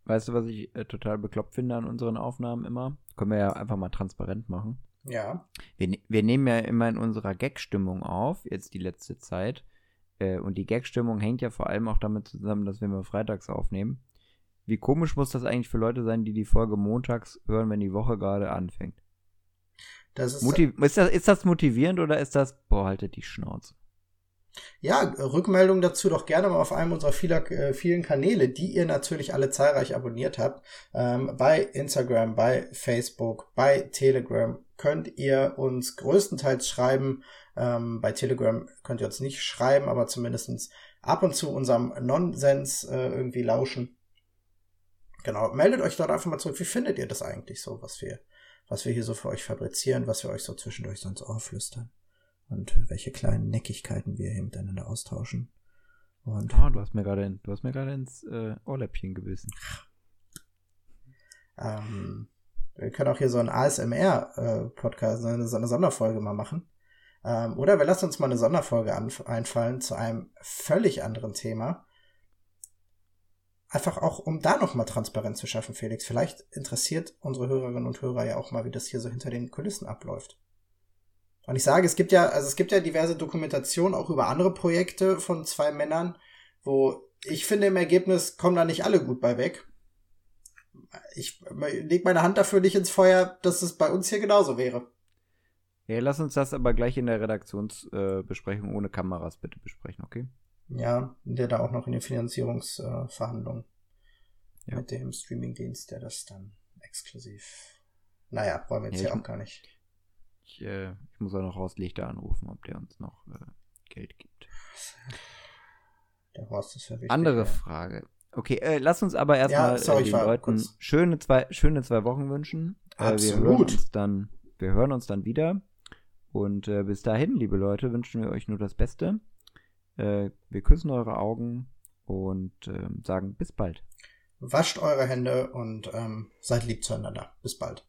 Weißt du, was ich äh, total bekloppt finde an unseren Aufnahmen immer? Können wir ja einfach mal transparent machen. Ja. Wir, ne- wir nehmen ja immer in unserer Gag-Stimmung auf, jetzt die letzte Zeit. Äh, und die Gag-Stimmung hängt ja vor allem auch damit zusammen, dass wir immer freitags aufnehmen. Wie komisch muss das eigentlich für Leute sein, die die Folge montags hören, wenn die Woche gerade anfängt? Das ist, Motiv ist, das, ist das motivierend oder ist das, boah, haltet die Schnauze? Ja, Rückmeldung dazu doch gerne mal auf einem unserer vieler, äh, vielen Kanäle, die ihr natürlich alle zahlreich abonniert habt. Ähm, bei Instagram, bei Facebook, bei Telegram könnt ihr uns größtenteils schreiben. Ähm, bei Telegram könnt ihr uns nicht schreiben, aber zumindestens ab und zu unserem Nonsens äh, irgendwie lauschen. Genau, meldet euch dort einfach mal zurück. Wie findet ihr das eigentlich so, was wir, was wir hier so für euch fabrizieren, was wir euch so zwischendurch sonst Ohr flüstern? Und welche kleinen Neckigkeiten wir hier miteinander austauschen. Und Ah, du hast mir gerade du hast mir gerade ins äh, Ohrläppchen gebissen. ähm, wir können auch hier so einen ASMR-Podcast, eine, so eine Sonderfolge mal machen. Ähm, oder wir lassen uns mal eine Sonderfolge einfallen zu einem völlig anderen Thema. Einfach auch, um da nochmal Transparenz zu schaffen, Felix. Vielleicht interessiert unsere Hörerinnen und Hörer ja auch mal, wie das hier so hinter den Kulissen abläuft. Und ich sage, es gibt ja, also es gibt ja diverse Dokumentationen auch über andere Projekte von zwei Männern, wo ich finde, im Ergebnis kommen da nicht alle gut bei weg. Ich leg meine Hand dafür nicht ins Feuer, dass es bei uns hier genauso wäre. Ja, lass uns das aber gleich in der Redaktionsbesprechung äh, ohne Kameras bitte besprechen, okay? Ja, der da auch noch in den Finanzierungsverhandlungen Ja. mit dem Streamingdienst, der das dann exklusiv. Naja, wollen wir jetzt Ja, hier auch gar nicht. Ich, äh, ich muss auch noch Horst Lichter anrufen, ob der uns noch äh, Geld gibt. Der Horst ist ja wichtig. Andere ja. Frage. Okay, äh, lass uns aber erstmal sorry, äh, den Leuten kurz- schöne zwei, schöne zwei Wochen wünschen. Äh, wir Absolut. hören uns dann, wir hören uns dann wieder. Und äh, bis dahin, liebe Leute, wünschen wir euch nur das Beste. Äh, wir küssen eure Augen und ähm, sagen bis bald. Wascht eure Hände und ähm, seid lieb zueinander. Bis bald.